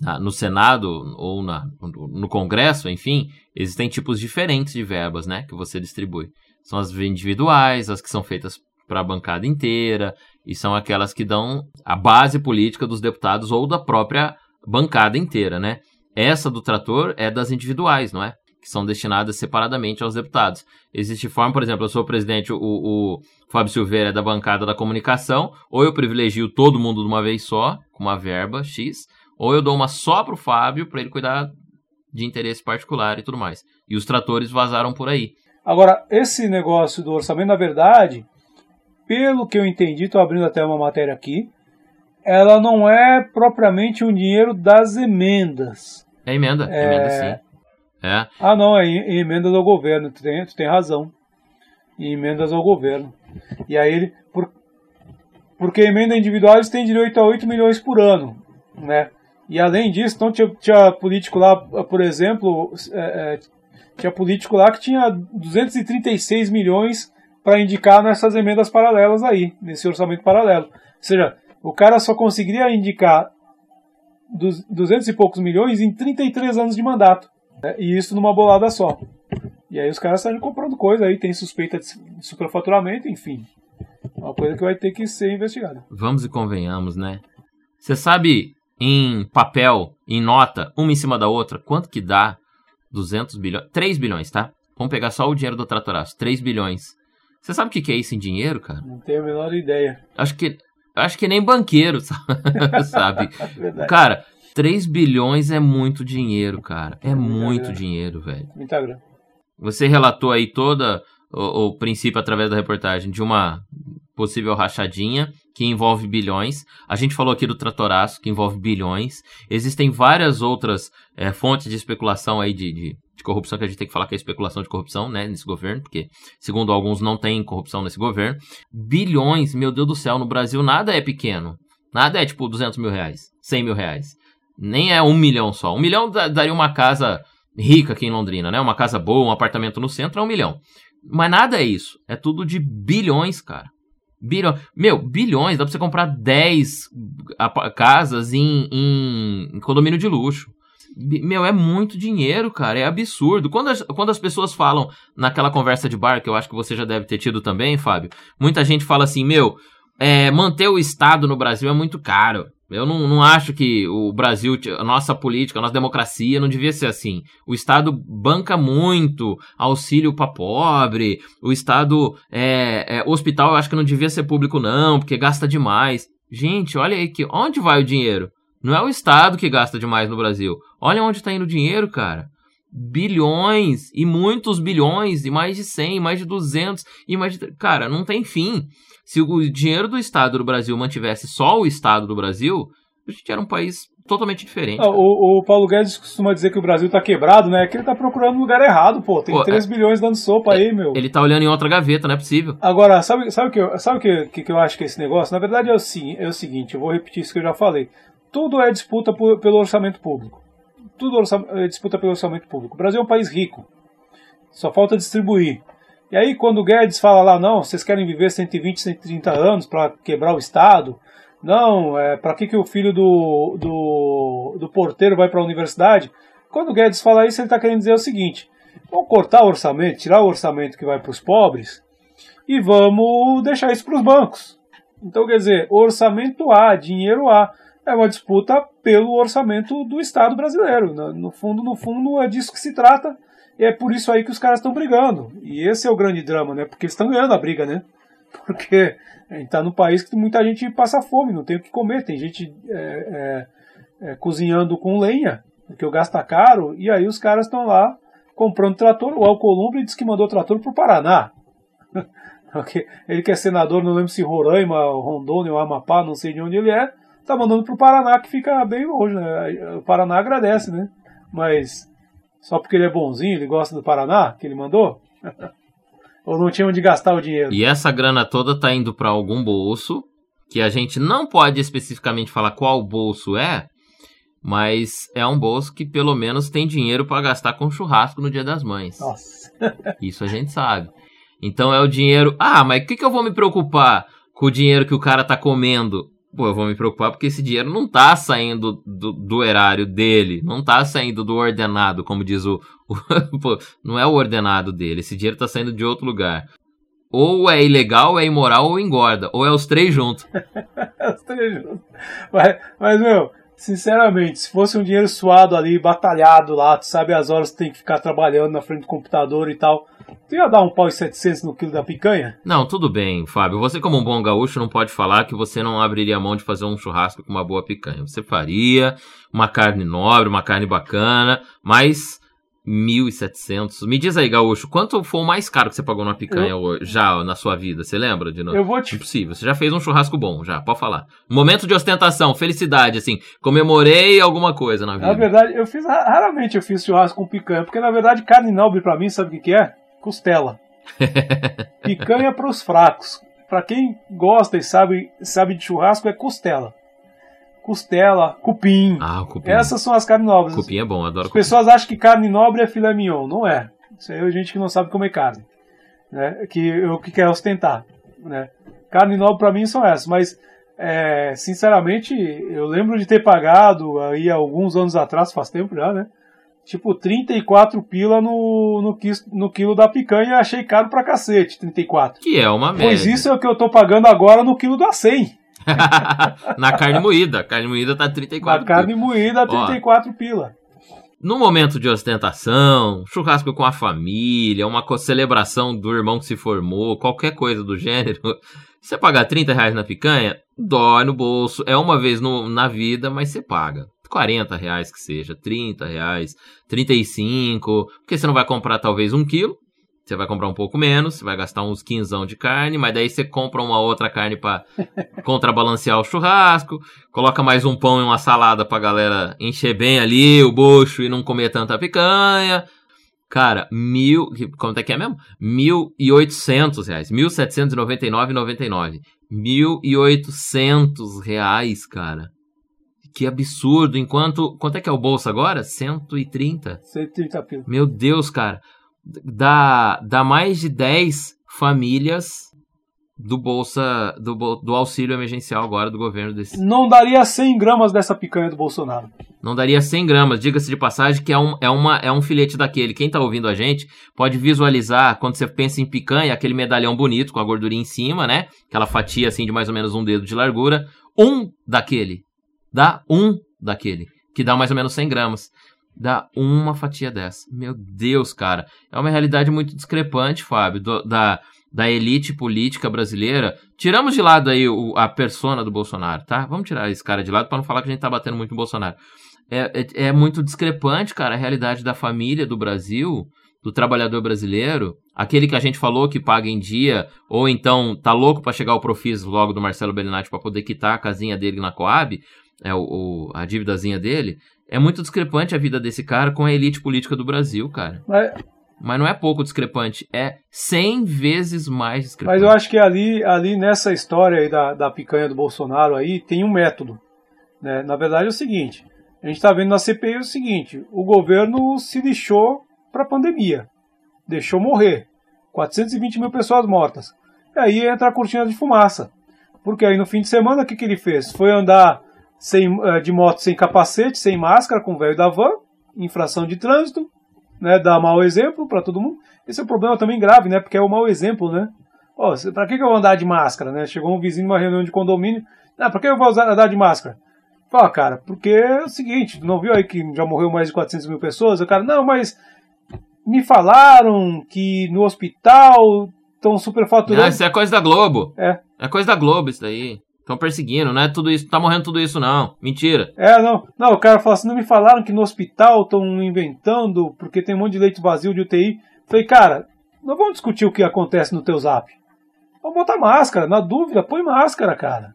na, no Senado ou na, no Congresso, enfim, existem tipos diferentes de verbas, né, que você distribui. São as individuais, as que são feitas para a bancada inteira, e são aquelas que dão a base política dos deputados ou da própria bancada inteira, né? Essa do trator é das individuais, não é? Que são destinadas separadamente aos deputados. Existe forma, por exemplo, eu sou o presidente, o, o Fábio Silveira é da bancada da comunicação, ou eu privilegio todo mundo de uma vez só, com uma verba X, ou eu dou uma só para o Fábio, para ele cuidar de interesse particular e tudo mais. E os tratores vazaram por aí. Agora, esse negócio do orçamento, na verdade, pelo que eu entendi, estou abrindo até uma matéria aqui, ela não é propriamente um dinheiro das emendas. É emenda, é... emenda sim. É. Ah, não, é emendas ao governo, tu tem, tu tem razão. Emendas ao governo. E aí ele. Por, porque emenda individual eles têm direito a 8 milhões por ano, né? E além disso, então tinha, tinha político lá, por exemplo, é, é, tinha político lá que tinha 236 milhões para indicar nessas emendas paralelas aí, nesse orçamento paralelo. Ou seja, o cara só conseguiria indicar 200 e poucos milhões em 33 anos de mandato. Né? E isso numa bolada só. E aí os caras saem comprando coisa aí, tem suspeita de superfaturamento, enfim. Uma coisa que vai ter que ser investigada. Vamos e convenhamos, né? Você sabe em papel, em nota, uma em cima da outra, quanto que dá 200 bilhões? 3 bilhões, tá? Vamos pegar só o dinheiro do tratoraço, 3 bilhões. Você sabe o que é isso em dinheiro, cara? Não tenho a menor ideia. Acho que, acho que nem banqueiro sabe. cara, 3 bilhões é muito dinheiro, cara. É, muito dinheiro, velho. Muita grana. Você relatou aí toda o, o princípio através da reportagem de uma possível rachadinha que envolve bilhões. A gente falou aqui do tratoraço, que envolve bilhões. Existem várias outras é, fontes de especulação aí de, de, de, corrupção que a gente tem que falar que é especulação de corrupção, né, nesse governo, porque, segundo alguns, não tem corrupção nesse governo. Bilhões, meu Deus do céu, no Brasil nada é pequeno. Nada é tipo 200 mil reais, 100 mil reais. Nem é um milhão só. Um milhão daria uma casa rica aqui em Londrina, né? Uma casa boa, um apartamento no centro é um milhão. Mas nada é isso. É tudo de bilhões, cara. Bilhões. Meu, bilhões, dá pra você comprar 10 casas em, em, em condomínio de luxo. Meu, é muito dinheiro, cara. É absurdo. Quando as, quando as pessoas falam naquela conversa de bar, que eu acho que você já deve ter tido também, Fábio, muita gente fala assim: meu, é, manter o Estado no Brasil é muito caro. Eu não, não acho que o Brasil, a nossa política, a nossa democracia não devia ser assim. O Estado banca muito auxílio para pobre, o Estado, é, é, hospital eu acho que não devia ser público não, porque gasta demais. Gente, olha aí que onde vai o dinheiro? Não é o Estado que gasta demais no Brasil. Olha onde está indo o dinheiro, cara. Bilhões, e muitos bilhões, e mais de 100, mais de 200, e mais de... Cara, não tem fim. Se o dinheiro do Estado do Brasil mantivesse só o Estado do Brasil, a gente era um país totalmente diferente. Ah, o, o, Paulo Guedes costuma dizer que o Brasil tá quebrado, né? Que ele tá procurando no lugar errado, pô. Tem pô, 3 é... bilhões dando sopa é, aí, meu. Ele tá olhando em outra gaveta, não é possível. Agora, sabe o sabe que, sabe que, que, que eu acho que é esse negócio? Na verdade é o, é o seguinte, eu vou repetir isso que eu já falei. Tudo é disputa por, pelo orçamento público. Tudo é disputa pelo orçamento público. O Brasil é um país rico. Só falta distribuir. E aí, quando o Guedes fala lá, não, vocês querem viver 120, 130 anos para quebrar o Estado? Não, é, para que, que o filho do, do, do porteiro vai para a universidade? Quando o Guedes fala isso, ele está querendo dizer o seguinte: vamos cortar o orçamento, tirar o orçamento que vai para os pobres e vamos deixar isso para os bancos. Então, quer dizer, orçamento A, dinheiro A, é uma disputa pelo orçamento do Estado brasileiro. No fundo, no fundo, é disso que se trata e é por isso aí que os caras estão brigando. E esse é o grande drama, né? Porque eles estão ganhando a briga, né? Porque a gente está num país que muita gente passa fome, não tem o que comer. Tem gente é, é, é, cozinhando com lenha, porque o gás está caro, e aí os caras estão lá comprando trator. O Alcolumbre disse que mandou trator para o Paraná. ele que é senador, não lembro se Roraima, Rondônia ou Amapá, não sei de onde ele é, tá mandando para o Paraná, que fica bem longe, né? O Paraná agradece, né? Mas Só porque ele é bonzinho, ele gosta do Paraná, que ele mandou? Ou não tinha onde gastar o dinheiro? E essa grana toda tá indo para algum bolso, que a gente não pode especificamente falar qual bolso é, mas é um bolso que pelo menos tem dinheiro para gastar com churrasco no Dia das Mães. Nossa. Isso a gente sabe. Então é o dinheiro. Ah, mas o que, que eu vou me preocupar com o dinheiro que o cara tá comendo? Pô, eu vou me preocupar porque esse dinheiro não tá saindo do, do erário dele, não tá saindo do ordenado, como diz o. o pô, não é o ordenado dele, esse dinheiro tá saindo de outro lugar. Ou é ilegal, é imoral, ou engorda. Ou é os três juntos. os três juntos. Mas, mas, meu, sinceramente, se fosse um dinheiro suado ali, batalhado lá, tu sabe as horas que tem que ficar trabalhando na frente do computador e tal. Tu ia dar um pau e 700 no quilo da picanha? Não, tudo bem, Fábio. Você, como um bom gaúcho, não pode falar que você não abriria mão de fazer um churrasco com uma boa picanha. Você faria uma carne nobre, uma carne bacana, mas 1.700. Me diz aí, Gaúcho, quanto foi o mais caro que você pagou numa picanha eu... já na sua vida? Você lembra de novo? Eu vou te. Impossível. Você já fez um churrasco bom, já, pode falar. Momento de ostentação, felicidade, assim. Comemorei alguma coisa na vida. Na verdade, eu fiz. Raramente eu fiz churrasco com picanha, porque na verdade carne nobre para mim, sabe o que, que é? Costela. picanha para os fracos. Para quem gosta e sabe, sabe de churrasco, é costela costela, cupim. Ah, cupim. Essas são as carnes nobres. Cupim é bom, adoro As pessoas acham que carne nobre é filé mignon. Não é. Isso aí é gente que não sabe comer carne. Né? Que, o que quer ostentar. Né? Carne nobre para mim são essas. Mas, é, sinceramente, eu lembro de ter pagado aí alguns anos atrás, faz tempo já, né? Tipo, 34 pila no, no, no quilo da picanha. Achei caro pra cacete, 34. Que é uma média. Pois isso é o que eu tô pagando agora no quilo da 100. na carne moída. A carne moída tá 34 Na carne moída, 34 Ó, pila. No momento de ostentação, churrasco com a família, uma celebração do irmão que se formou, qualquer coisa do gênero, você pagar 30 reais na picanha, dói no bolso. É uma vez no, na vida, mas você paga. 40 reais que seja, 30 reais, 35, porque você não vai comprar talvez um quilo, você vai comprar um pouco menos, você vai gastar uns quinzão de carne, mas daí você compra uma outra carne para contrabalancear o churrasco, coloca mais um pão e uma salada pra galera encher bem ali o bucho e não comer tanta picanha. Cara, mil. Quanto é que é mesmo? Mil e oitocentos reais. Mil setecentos e noventa e nove e noventa e nove. Mil e oitocentos reais, cara. Que absurdo. Enquanto. Quanto é que é o bolso agora? Cento e trinta? Cento e trinta pila. Meu Deus, cara dá, dá mais de 10 famílias do bolsa do, do auxílio emergencial agora do governo desse. Não daria 100 gramas dessa picanha do Bolsonaro. Não daria 100 gramas, diga-se de passagem que é um, é, uma, é um filete daquele. Quem tá ouvindo a gente pode visualizar, quando você pensa em picanha, aquele medalhão bonito com a gordurinha em cima, né? Aquela fatia assim de mais ou menos um dedo de largura. Um daquele. Dá um daquele. Que dá mais ou menos 100 gramas dá uma fatia dessa. Meu Deus, cara. É uma realidade muito discrepante, Fábio, do, da, da elite política brasileira. Tiramos de lado aí o, a persona do Bolsonaro, tá? Vamos tirar esse cara de lado para não falar que a gente tá batendo muito no Bolsonaro. É, é, é muito discrepante, cara, a realidade da família do Brasil, do trabalhador brasileiro, aquele que a gente falou que paga em dia, ou então tá louco para chegar o Profis logo do Marcelo Bellinati para poder quitar a casinha dele na Coab, é o, o, a dívidazinha dele. É muito discrepante a vida desse cara com a elite política do Brasil, cara. Mas, Mas não é pouco discrepante, é 100 vezes mais discrepante. Mas eu acho que ali, ali nessa história aí da, da picanha do Bolsonaro aí, tem um método. Né? Na verdade é o seguinte, a gente está vendo na CPI o seguinte, o governo se lixou para a pandemia, deixou morrer, 420 mil pessoas mortas. E aí entra a cortina de fumaça. Porque aí no fim de semana o que, que ele fez? Foi andar sem, eh, de moto sem capacete, sem máscara, com o velho da van, infração de trânsito, né, dá mau exemplo para todo mundo. Esse é um problema também grave, né, porque é o um mau exemplo, né. Oh, para que, que eu vou andar de máscara, né? Chegou um vizinho numa reunião de condomínio, ah, para que eu vou andar de máscara? Fala, cara, porque é o seguinte, não viu aí que já morreu mais de 400 mil pessoas? O cara, não, mas me falaram que no hospital estão superfaturando. Ah, isso é coisa da Globo. É. É coisa da Globo isso daí. Estão perseguindo, não é tudo isso, tá morrendo tudo isso não. Mentira. É, não. Não, o cara fala assim, não me falaram que no hospital estão inventando porque tem um monte de leite vazio de UTI. Falei, cara, não vamos discutir o que acontece no teu zap. Vamos botar máscara, na dúvida, põe máscara, cara.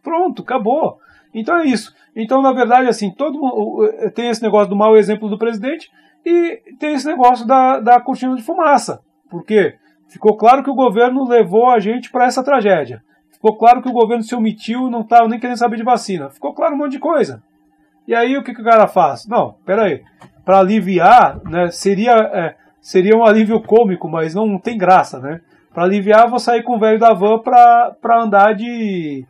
Pronto, acabou. Então é isso. Então, na verdade, assim, todo tem esse negócio do mau exemplo do presidente e tem esse negócio da, da cortina de fumaça. Por quê? Ficou claro que o governo levou a gente para essa tragédia. Ficou claro que o governo se omitiu, não estava nem querendo saber de vacina. Ficou claro um monte de coisa. E aí o que, que o cara faz? Não, peraí. Para aliviar, né, seria, é, seria um alívio cômico, mas não tem graça, né? Para aliviar, vou sair com o velho da van para andar de,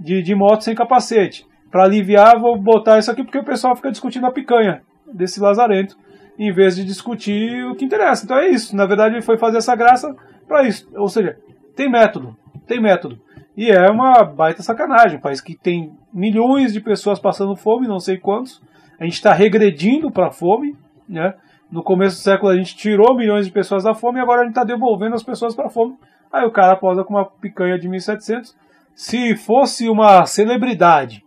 de, de moto sem capacete. Para aliviar, vou botar isso aqui porque o pessoal fica discutindo a picanha desse lazarento, em vez de discutir o que interessa. Então é isso. Na verdade, ele foi fazer essa graça para isso. Ou seja, tem método. Tem método. E é uma baita sacanagem. Um país que tem milhões de pessoas passando fome, não sei quantos. A gente está regredindo para a fome. Né? No começo do século a gente tirou milhões de pessoas da fome e agora a gente está devolvendo as pessoas para a fome. Aí o cara posa com uma picanha de 1.700. Se fosse uma celebridade,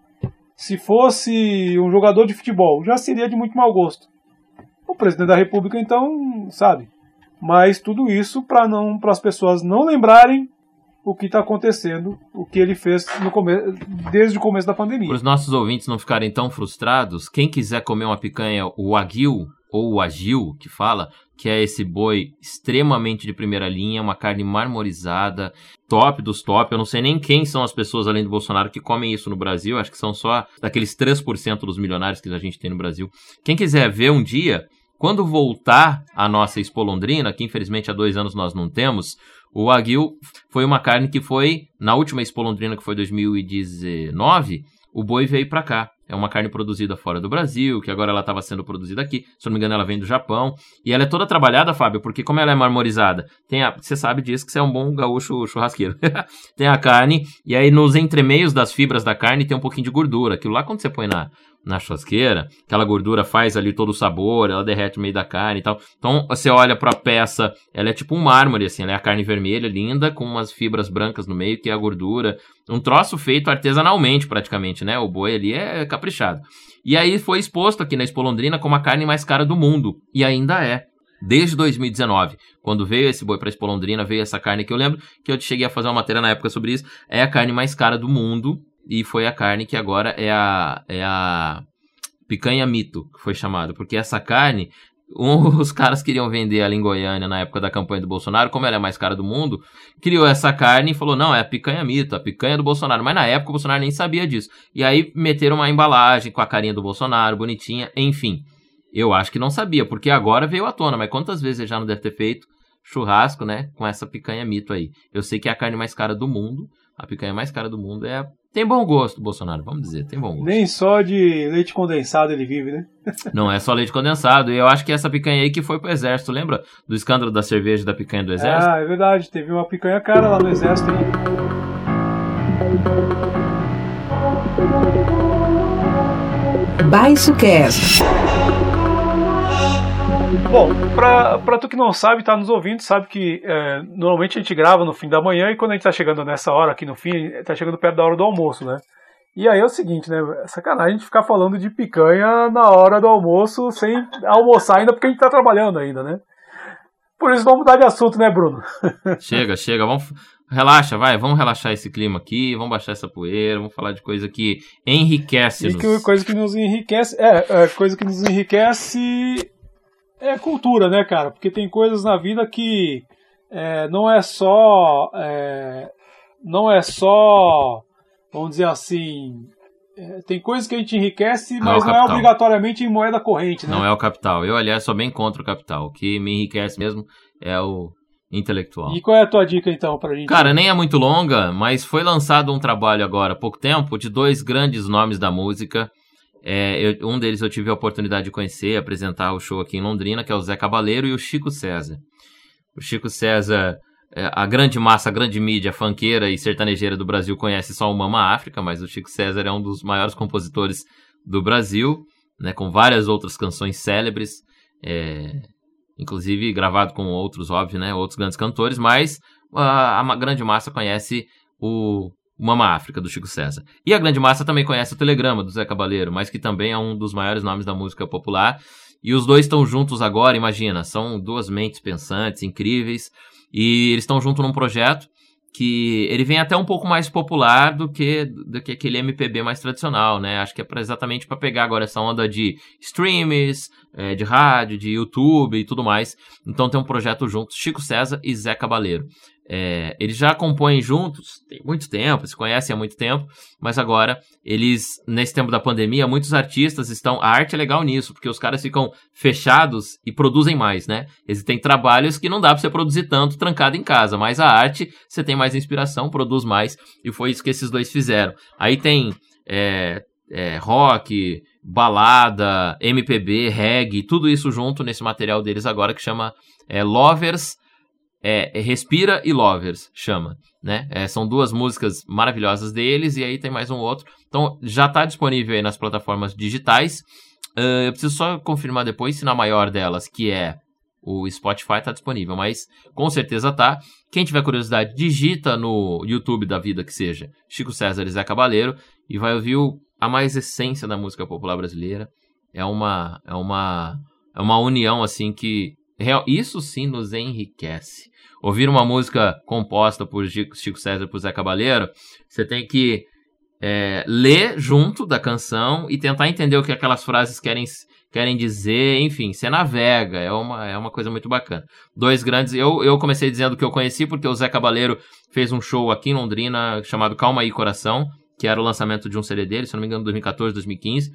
se fosse um jogador de futebol, já seria de muito mau gosto. O presidente da República, então, sabe? Mas tudo isso para não para as pessoas não lembrarem o que está acontecendo, o que ele fez no come... desde o começo da pandemia. Para os nossos ouvintes não ficarem tão frustrados, quem quiser comer uma picanha, o Wagyu, ou o Agil, que fala, que é esse boi extremamente de primeira linha, uma carne marmorizada, top dos top. Eu não sei nem quem são as pessoas além do Bolsonaro que comem isso no Brasil, acho que são só daqueles 3% dos milionários que a gente tem no Brasil. Quem quiser ver um dia, quando voltar a nossa Expo Londrina, que infelizmente há dois anos nós não temos, o Wagyu foi uma carne que foi, na última Expo Londrina, que foi 2019, o boi veio para cá. É uma carne produzida fora do Brasil, que agora ela estava sendo produzida aqui. Se não me engano, ela vem do Japão. E ela é toda trabalhada, Fábio, porque como ela é marmorizada, tem a, você sabe disso que você é um bom gaúcho churrasqueiro. tem a carne, e aí nos entremeios das fibras da carne tem um pouquinho de gordura. Aquilo lá, quando você põe na, na churrasqueira, aquela gordura faz ali todo o sabor, ela derrete no meio da carne e tal. Então você olha para a peça, ela é tipo um mármore, assim, ela é a carne vermelha, linda, com umas fibras brancas no meio, que é a gordura. Um troço feito artesanalmente, praticamente, né? O boi ali é caprichado. E aí foi exposto aqui na Expo Londrina como a carne mais cara do mundo, e ainda é. Desde 2019, quando veio esse boi para Expo Londrina, veio essa carne que eu lembro que eu cheguei a fazer uma matéria na época sobre isso. É a carne mais cara do mundo e foi a carne que agora é a, é a picanha mito, que foi chamada, porque essa carne, um, os caras queriam vender ela em Goiânia na época da campanha do Bolsonaro, como ela é a mais cara do mundo, criou essa carne e falou, não, é a picanha mito, a picanha do Bolsonaro, mas na época o Bolsonaro nem sabia disso. E aí meteram uma embalagem com a carinha do Bolsonaro, bonitinha, enfim. Eu acho que não sabia, porque agora veio à tona, mas quantas vezes ele já não deve ter feito churrasco, né, com essa picanha mito aí. Eu sei que é a carne mais cara do mundo, a picanha mais cara do mundo é a tem bom gosto, Bolsonaro, vamos dizer, tem bom gosto. Nem só de leite condensado ele vive, né? Não é só leite condensado. E eu acho que essa picanha aí que foi pro exército, lembra do escândalo da cerveja da picanha do exército? Ah, é verdade, teve uma picanha cara lá no exército. Hein? Baixo Cast. Bom, pra, pra tu que não sabe, tá nos ouvindo, sabe que é, normalmente a gente grava no fim da manhã e quando a gente tá chegando nessa hora aqui no fim, tá chegando perto da hora do almoço, né? E aí é o seguinte, né? Sacanagem a gente ficar falando de picanha na hora do almoço sem almoçar ainda, porque a gente tá trabalhando ainda, né? Por isso vamos mudar de assunto, né, Bruno? chega, chega, vamos. Relaxa, vai, vamos relaxar esse clima aqui, vamos baixar essa poeira, vamos falar de coisa que enriquece. E que, coisa que nos enriquece. É, é, coisa que nos enriquece é cultura, né, cara? Porque tem coisas na vida que é, não é só. É, não é só. Vamos dizer assim. É, tem coisas que a gente enriquece, não mas é não é obrigatoriamente em moeda corrente, né? Não é o capital. Eu, aliás, sou bem contra o capital. O que me enriquece mesmo é o intelectual. E qual é a tua dica então pra gente? Cara, nem é muito longa, mas foi lançado um trabalho agora há pouco tempo de dois grandes nomes da música é, eu, um deles eu tive a oportunidade de conhecer, apresentar o show aqui em Londrina, que é o Zé Cabaleiro e o Chico César. O Chico César, é, a grande massa, a grande mídia fanqueira e sertanejeira do Brasil conhece só o Mama África, mas o Chico César é um dos maiores compositores do Brasil, né, com várias outras canções célebres, é, inclusive gravado com outros, óbvio, né, outros grandes cantores, mas a, a grande massa conhece o Mama África, do Chico César. E a grande massa também conhece o Telegrama, do Zé Cabaleiro, mas que também é um dos maiores nomes da música popular. E os dois estão juntos agora, imagina, são duas mentes pensantes, incríveis, e eles estão juntos num projeto que ele vem até um pouco mais popular do que, do que aquele MPB mais tradicional, né? Acho que é pra, exatamente para pegar agora essa onda de streams, é, de rádio, de YouTube e tudo mais. Então tem um projeto juntos, Chico César e Zé Cabaleiro. É, eles já compõem juntos tem muito tempo, se conhecem há muito tempo, mas agora eles, nesse tempo da pandemia, muitos artistas estão. A arte é legal nisso, porque os caras ficam fechados e produzem mais, né? Eles têm trabalhos que não dá pra você produzir tanto trancado em casa, mas a arte você tem mais inspiração, produz mais, e foi isso que esses dois fizeram. Aí tem é, é, rock, balada, MPB, reggae, tudo isso junto nesse material deles agora que chama é, Lovers é, é, Respira e Lovers, chama, né? É, são duas músicas maravilhosas deles e aí tem mais um outro. Então já está disponível aí nas plataformas digitais. Uh, eu preciso só confirmar depois se na maior delas, que é o Spotify, está disponível, mas com certeza tá. Quem tiver curiosidade, digita no YouTube da vida que seja Chico César e Zé Cabaleiro e vai ouvir o, a mais essência da música popular brasileira. É uma é uma é uma união assim que isso sim nos enriquece ouvir uma música composta por Chico, César e por Zé Cabaleiro, você tem que é, ler junto da canção e tentar entender o que aquelas frases querem, querem dizer, enfim, você navega, é uma, é uma coisa muito bacana. Dois grandes, eu, eu comecei dizendo que eu conheci porque o Zé Cabaleiro fez um show aqui em Londrina chamado Calma aí Coração, que era o lançamento de um CD dele, se não me engano, 2014, 2015.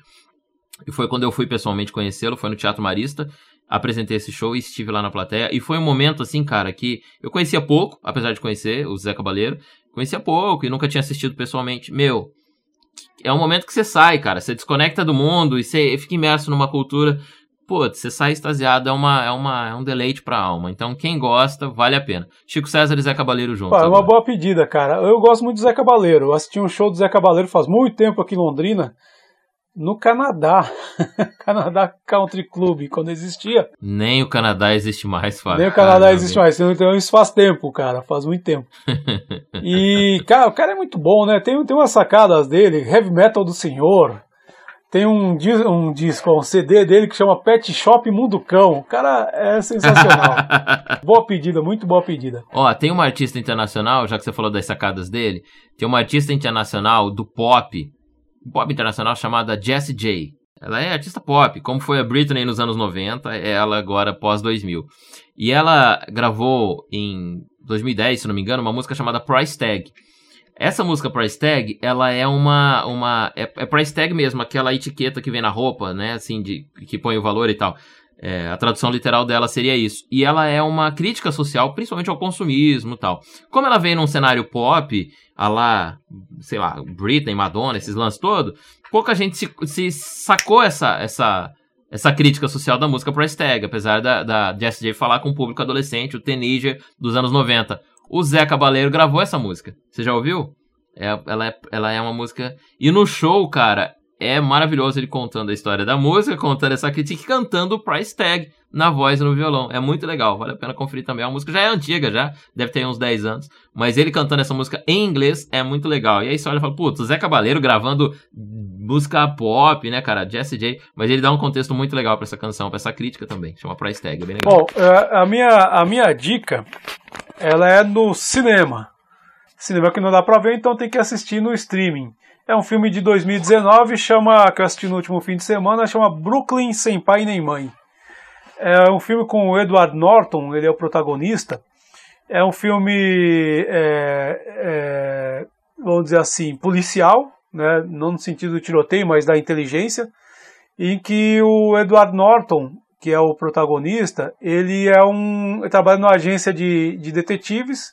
E foi quando eu fui pessoalmente conhecê-lo, foi no Teatro Marista apresentei esse show e estive lá na plateia. E foi um momento, assim, cara, que eu conhecia pouco, apesar de conhecer o Zé Cabaleiro. Conhecia pouco e nunca tinha assistido pessoalmente. Meu, é um momento que você sai, cara. Você desconecta do mundo e você fica imerso numa cultura. Pô, você sai extasiado, é, uma, é, uma, é um deleite pra alma. Então, quem gosta, vale a pena. Chico César e Zé Cabaleiro juntos. é uma boa pedida, cara. Eu gosto muito do Zé Cabaleiro. Eu assisti um show do Zé Cabaleiro faz muito tempo aqui em Londrina no Canadá. Canadá Country Club, quando existia. Nem o Canadá existe mais, Fábio. Nem o Canadá existe mais. Então isso faz tempo, cara. Faz muito tempo. e, cara, o cara é muito bom, né? Tem, tem umas sacadas dele, Heavy Metal do Senhor. Tem um, um disco, um CD dele que chama Pet Shop Mundo Cão. O cara é sensacional. boa pedida, muito boa pedida. Ó, tem uma artista internacional, já que você falou das sacadas dele, tem uma artista internacional do pop pop internacional chamada Jessie J. Ela é artista pop, como foi a Britney nos anos 90, é ela agora pós 2000. E ela gravou em 2010, se não me engano, uma música chamada Price Tag. Essa música Price Tag, ela é uma uma é, é Price Tag mesmo, aquela etiqueta que vem na roupa, né, assim de que põe o valor e tal. É, a tradução literal dela seria isso. E ela é uma crítica social, principalmente ao consumismo e tal. Como ela vem num cenário pop, a lá, sei lá, Britney, Madonna, esses lances todos, pouca gente se, se sacou essa, essa, essa crítica social da música Price Tag, apesar da, da Jessie J falar com o público adolescente, o teenager dos anos 90. O Zé Cabaleiro gravou essa música. Você já ouviu? É, ela, é, ela é uma música. E no show, cara, é maravilhoso ele contando a história da música, contando essa crítica e cantando o price tag na voz e no violão. É muito legal, vale a pena conferir também. A música já é antiga, já deve ter uns 10 anos, mas ele cantando essa música em inglês é muito legal. E aí você olha e fala, putz, Zé Cabaleiro gravando música pop, né, cara, Jesse J, mas ele dá um contexto muito legal para essa canção, para essa crítica também. Chama Price Tag, é bem legal. Bom, é, a minha, a minha dica, ela é no cinema. Cinema que não dá pra ver, então tem que assistir no streaming. É um filme de 2019, chama, que eu assisti no último fim de semana, chama Brooklyn Sem Pai Nem Mãe. É um filme com o Edward Norton, ele é o protagonista. É um filme, é, é, vamos dizer assim, policial, né? não no sentido do tiroteio, mas da inteligência, em que o Edward Norton, que é o protagonista, ele é um ele trabalha numa agência de, de detetives,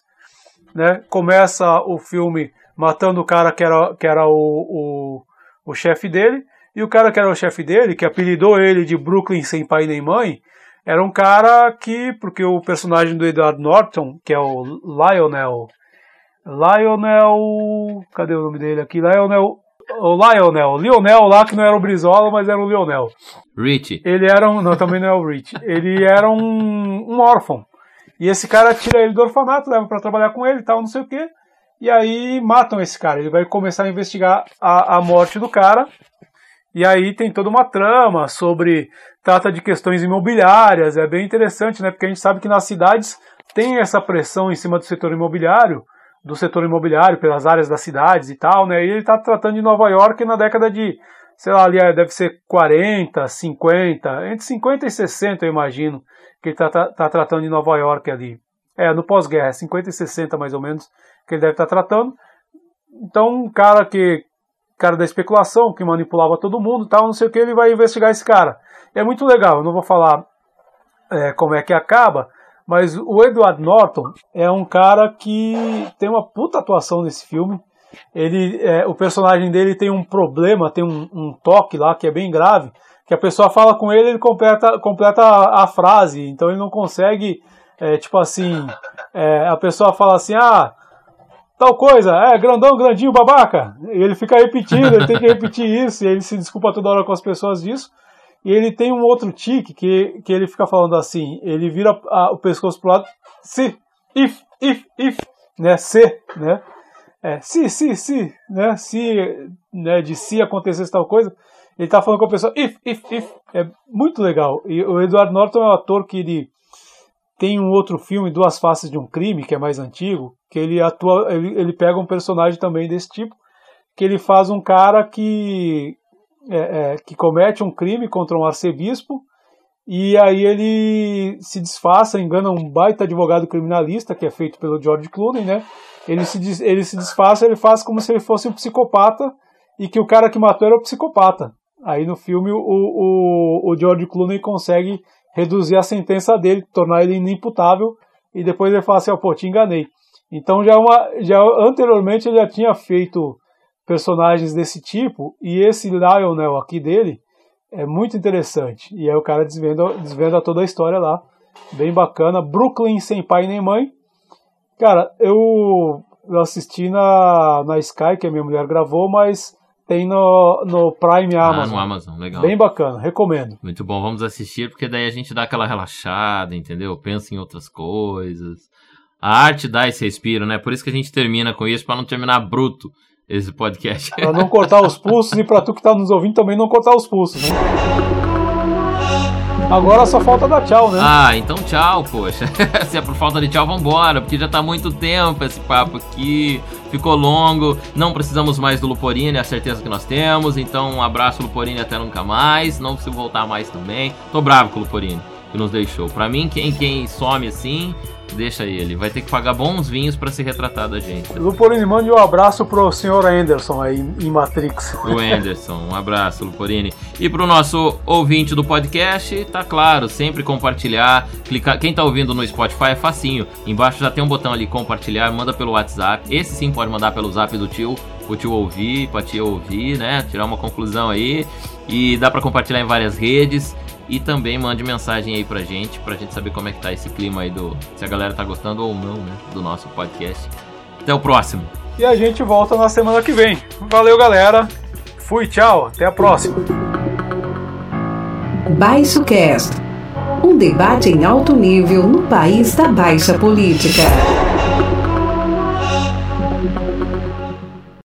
né? Começa o filme matando o cara que era, que era o, o, o chefe dele. E o cara que era o chefe dele, que apelidou ele de Brooklyn sem pai nem mãe, era um cara que, porque o personagem do Edward Norton, que é o Lionel, Lionel, cadê o nome dele aqui? Lionel, o Lionel, Lionel lá que não era o Brizola, mas era o Lionel. Rich. Ele era um, não, também não é o Rich. Ele era um, um órfão. E esse cara tira ele do orfanato, leva para trabalhar com ele e tal, não sei o quê. E aí matam esse cara. Ele vai começar a investigar a, a morte do cara. E aí tem toda uma trama sobre. Trata de questões imobiliárias. É bem interessante, né? Porque a gente sabe que nas cidades tem essa pressão em cima do setor imobiliário do setor imobiliário, pelas áreas das cidades e tal, né? E ele está tratando de Nova York na década de, sei lá, ali deve ser 40, 50, entre 50 e 60, eu imagino, que ele está tá, tá tratando de Nova York ali. É, no pós-guerra, 50 e 60 mais ou menos, que ele deve estar tá tratando. Então, um cara que cara da especulação, que manipulava todo mundo, tal, não sei o que, ele vai investigar esse cara. É muito legal, eu não vou falar é, como é que acaba, mas o Edward Norton é um cara que tem uma puta atuação nesse filme. Ele, é, o personagem dele tem um problema, tem um, um, toque lá que é bem grave, que a pessoa fala com ele, ele completa, completa a, a frase, então ele não consegue, é, tipo assim, é, a pessoa fala assim, ah, tal coisa, é grandão, grandinho, babaca. E ele fica repetindo, ele tem que repetir isso, e ele se desculpa toda hora com as pessoas disso. E ele tem um outro tique que, que ele fica falando assim, ele vira a, o pescoço pro lado, se, if, if, if, né, se, né, é, se, se, se, né, se, né, de se acontecesse tal coisa, ele tá falando com a pessoa, if, if, if, é muito legal. E o Edward Norton é um ator que ele tem um outro filme, Duas Faces de um Crime, que é mais antigo, que ele atua, ele, ele pega um personagem também desse tipo, que ele faz um cara que é, é, que comete um crime contra um arcebispo e aí ele se disfarça, engana um baita advogado criminalista que é feito pelo George Clooney, né? Ele se, ele se disfarça, ele faz como se ele fosse um psicopata e que o cara que matou era o psicopata. Aí no filme o, o, o George Clooney consegue reduzir a sentença dele, tornar ele inimputável e depois ele fala assim, oh, pô, te enganei. Então já, é uma, já anteriormente ele já tinha feito personagens desse tipo, e esse Lionel aqui dele é muito interessante. E aí o cara desvenda, desvenda toda a história lá. Bem bacana. Brooklyn sem pai nem mãe. Cara, eu, eu assisti na, na Sky, que a minha mulher gravou, mas tem no, no Prime Amazon. Ah, no Amazon, legal. Bem bacana, recomendo. Muito bom, vamos assistir, porque daí a gente dá aquela relaxada, entendeu? Pensa em outras coisas. A arte dá esse respiro, né? Por isso que a gente termina com isso, para não terminar bruto esse podcast. Pra não cortar os pulsos e pra tu que tá nos ouvindo também não cortar os pulsos, né? Agora só falta dar tchau, né? Ah, então tchau, poxa. Se é por falta de tchau, vambora, porque já tá muito tempo esse papo aqui. Ficou longo, não precisamos mais do Luporini, é a certeza que nós temos. Então, um abraço, Luporini, até nunca mais. Não se voltar mais também. Tô bravo com o Luporini, que nos deixou. Pra mim, quem, quem some assim Deixa ele, vai ter que pagar bons vinhos para se retratar da gente. Luporini, mande um abraço pro senhor Anderson aí em Matrix. O Anderson, um abraço, Luporini. E pro nosso ouvinte do podcast, tá claro, sempre compartilhar, clicar. Quem tá ouvindo no Spotify é facinho. Embaixo já tem um botão ali compartilhar, manda pelo WhatsApp. Esse sim pode mandar pelo zap do tio, o tio ouvir, pra tia ouvir, né? Tirar uma conclusão aí. E dá para compartilhar em várias redes. E também mande mensagem aí pra gente, pra gente saber como é que tá esse clima aí do. Se a galera tá gostando ou não, né? Do nosso podcast. Até o próximo. E a gente volta na semana que vem. Valeu, galera. Fui, tchau. Até a próxima. Baixo Cast. Um debate em alto nível no país da baixa política.